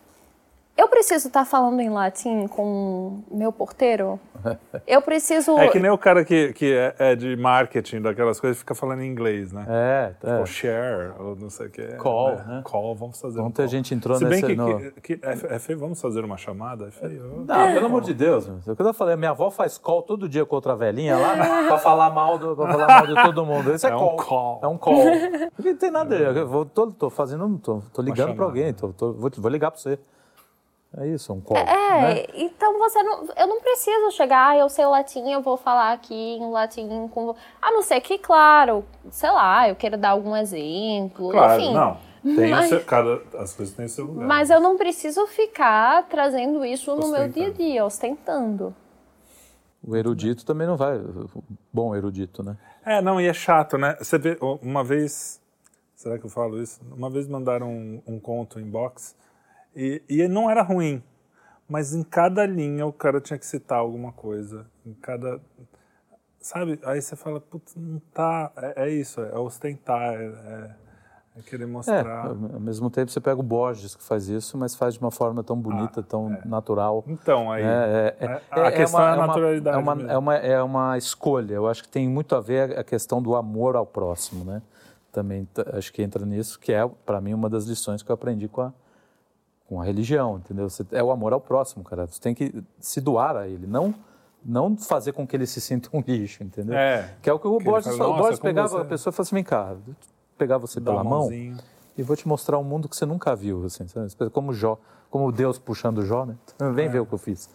Eu preciso estar falando em latim com meu porteiro? Eu preciso. É que nem o cara que, que é, é de marketing, daquelas coisas, fica falando em inglês, né? É, é. Ou share, ou não sei o que. Call, é, né? Call, vamos fazer um Ontem a call. gente entrou Se bem nesse- que, no- que, que é, é feio, vamos fazer uma chamada? É feio. Não, pelo amor de Deus. meu. O que eu falei, minha avó faz call todo dia com outra velhinha lá pra falar mal, do, pra falar mal de todo mundo. Esse é, É um call. call. É um call. Porque não tem nada. Eu vou, tô, tô fazendo, tô, tô ligando pra alguém, tô, tô- vou, vou ligar pra você. É isso, é um call. né? É, então você não. Eu não preciso chegar, ah, eu sei o latim, eu vou falar aqui em latim com. A não ser que, claro, sei lá, eu queira dar algum exemplo. Claro, enfim. não. Tem Mas- seu, cada, as coisas têm o seu lugar. Mas eu não preciso ficar trazendo isso no meu Ostentando. dia a dia, ostentando. O erudito também não vai. Bom erudito, né? É, não, e é chato, né? Você vê, uma vez, será que eu falo isso? Uma vez mandaram um, um conto em box e, e não era ruim, mas em cada linha o cara tinha que citar alguma coisa. Em cada. Sabe? Aí você fala, putz, não tá. É, é isso, é ostentar, é, é, é querer É, mostrar. ao mesmo tempo você pega o Borges que faz isso, mas faz de uma forma tão bonita, tão natural. Então, aí. É, é, É, a questão é a naturalidade É uma, é, uma, é uma escolha. Eu acho que tem muito a ver a questão do amor ao próximo, né? Também acho que entra nisso, que é, para mim, uma das lições que eu aprendi com a, com a religião, entendeu? Você, é o amor ao próximo, cara. Você tem que se doar a ele, não, não fazer com que ele se sinta um lixo, entendeu? É. Que é o que o Borges falou. O "Nossa, Borges pegava você- a pessoa e falava assim, vem cá, vou pegar você Dá pela mão e vou te mostrar um mundo que você nunca viu, assim, sabe? como Jó, como Deus puxando Jó, né? Vem ver o que eu fiz.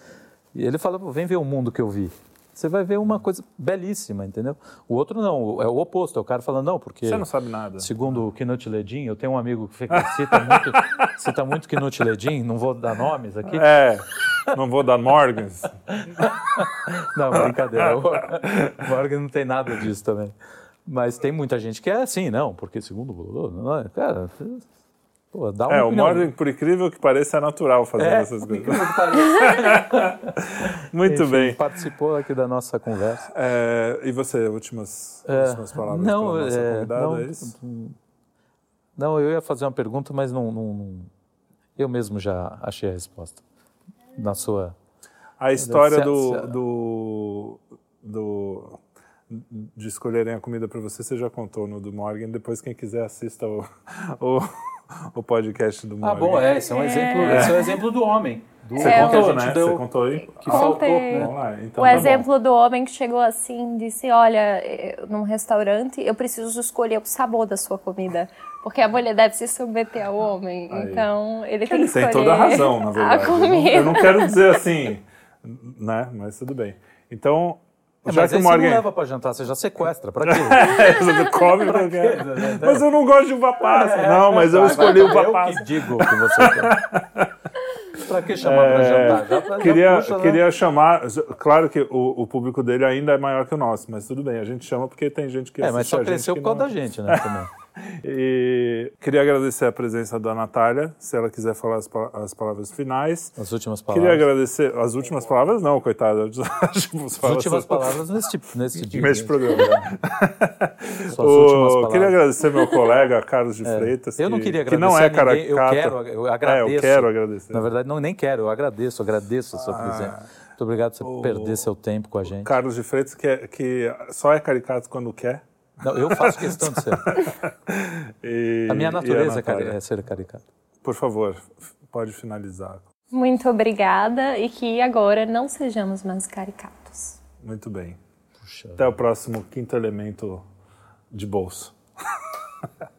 E ele fala, "Pô, vem ver o mundo que eu vi. Você vai ver uma coisa belíssima, entendeu? O outro não, é o oposto, é o cara falando, não, porque... Você não sabe nada. Segundo o Knut Ledin, eu tenho um amigo que cita muito, cita muito Knut Ledin, não vou dar nomes aqui. É, não vou dar Morgans. Não, brincadeira. O Morgan não tem nada disso também. Mas tem muita gente que é assim, não, porque segundo cara, pô, dá uma É, o opinião. Morgan, por incrível que pareça, é natural fazendo É, essas coisas. Muito Enfim, bem. Participou aqui da nossa conversa. É, e você, últimas, É, últimas palavras não, para nossa é, convidada, não, é isso? Não, eu ia fazer uma pergunta, mas não, não- não- eu mesmo já achei a resposta. Na sua. A história do, do, do- de escolherem a comida para você, você já contou no do Morgan. Depois, quem quiser, assista o, o, o podcast do Morgan. Ah, bom, é, esse é um exemplo, esse é um exemplo do homem. Do Você É, que a contou, gente né? deu- Você contou aí? que faltou, Contei. né? Vamos lá. Então, o tá bom. exemplo do homem que chegou assim, disse: Olha, num restaurante eu preciso escolher o sabor da sua comida. Porque a mulher deve se submeter ao homem. Aí. Então ele tem Ele que tem escolher toda a razão, na a verdade. Eu não, comida. eu não quero dizer assim, né? Mas tudo bem. Então, É, já mas que o você Morgan... não leva pra jantar, você já sequestra. Pra quê? Você come que eu quero. Mas eu não gosto de uva passa. É, não, mas eu vai, escolhi vai, uva Eu passa. que digo que você quer. pra que chamar pra jantar? Já, já É, Queria, puxa, né? queria chamar. Claro que o, o público dele ainda é maior que o nosso, mas tudo bem, a gente chama porque tem gente que É, mas só cresceu por causa não- da gente, né? Também. E queria agradecer a presença da Natália, se ela quiser falar as, as palavras finais. As últimas Queria palavras. agradecer. As últimas palavras, não, coitada. Tipo, As últimas palavras nesse, tipo, nesse dia. Neste programa. Suas últimas O- palavras. queria agradecer meu colega Carlos de Freitas. Eu não que- queria que agradecer não é a ninguém, eu quero, eu agradeço. É, eu quero agradecer. Na verdade, não, nem quero, eu agradeço, agradeço a sua Ah. presença. Muito obrigado por você perder seu tempo com a gente. Carlos de Freitas, que, é- que só é caricato quando quer. Não, eu faço questão de ser. E- A minha natureza é, cari- é ser caricato. Por favor, pode finalizar. Muito obrigada e que agora não sejamos mais caricatos. Muito bem. Puxa. Até o próximo quinto elemento de bolso.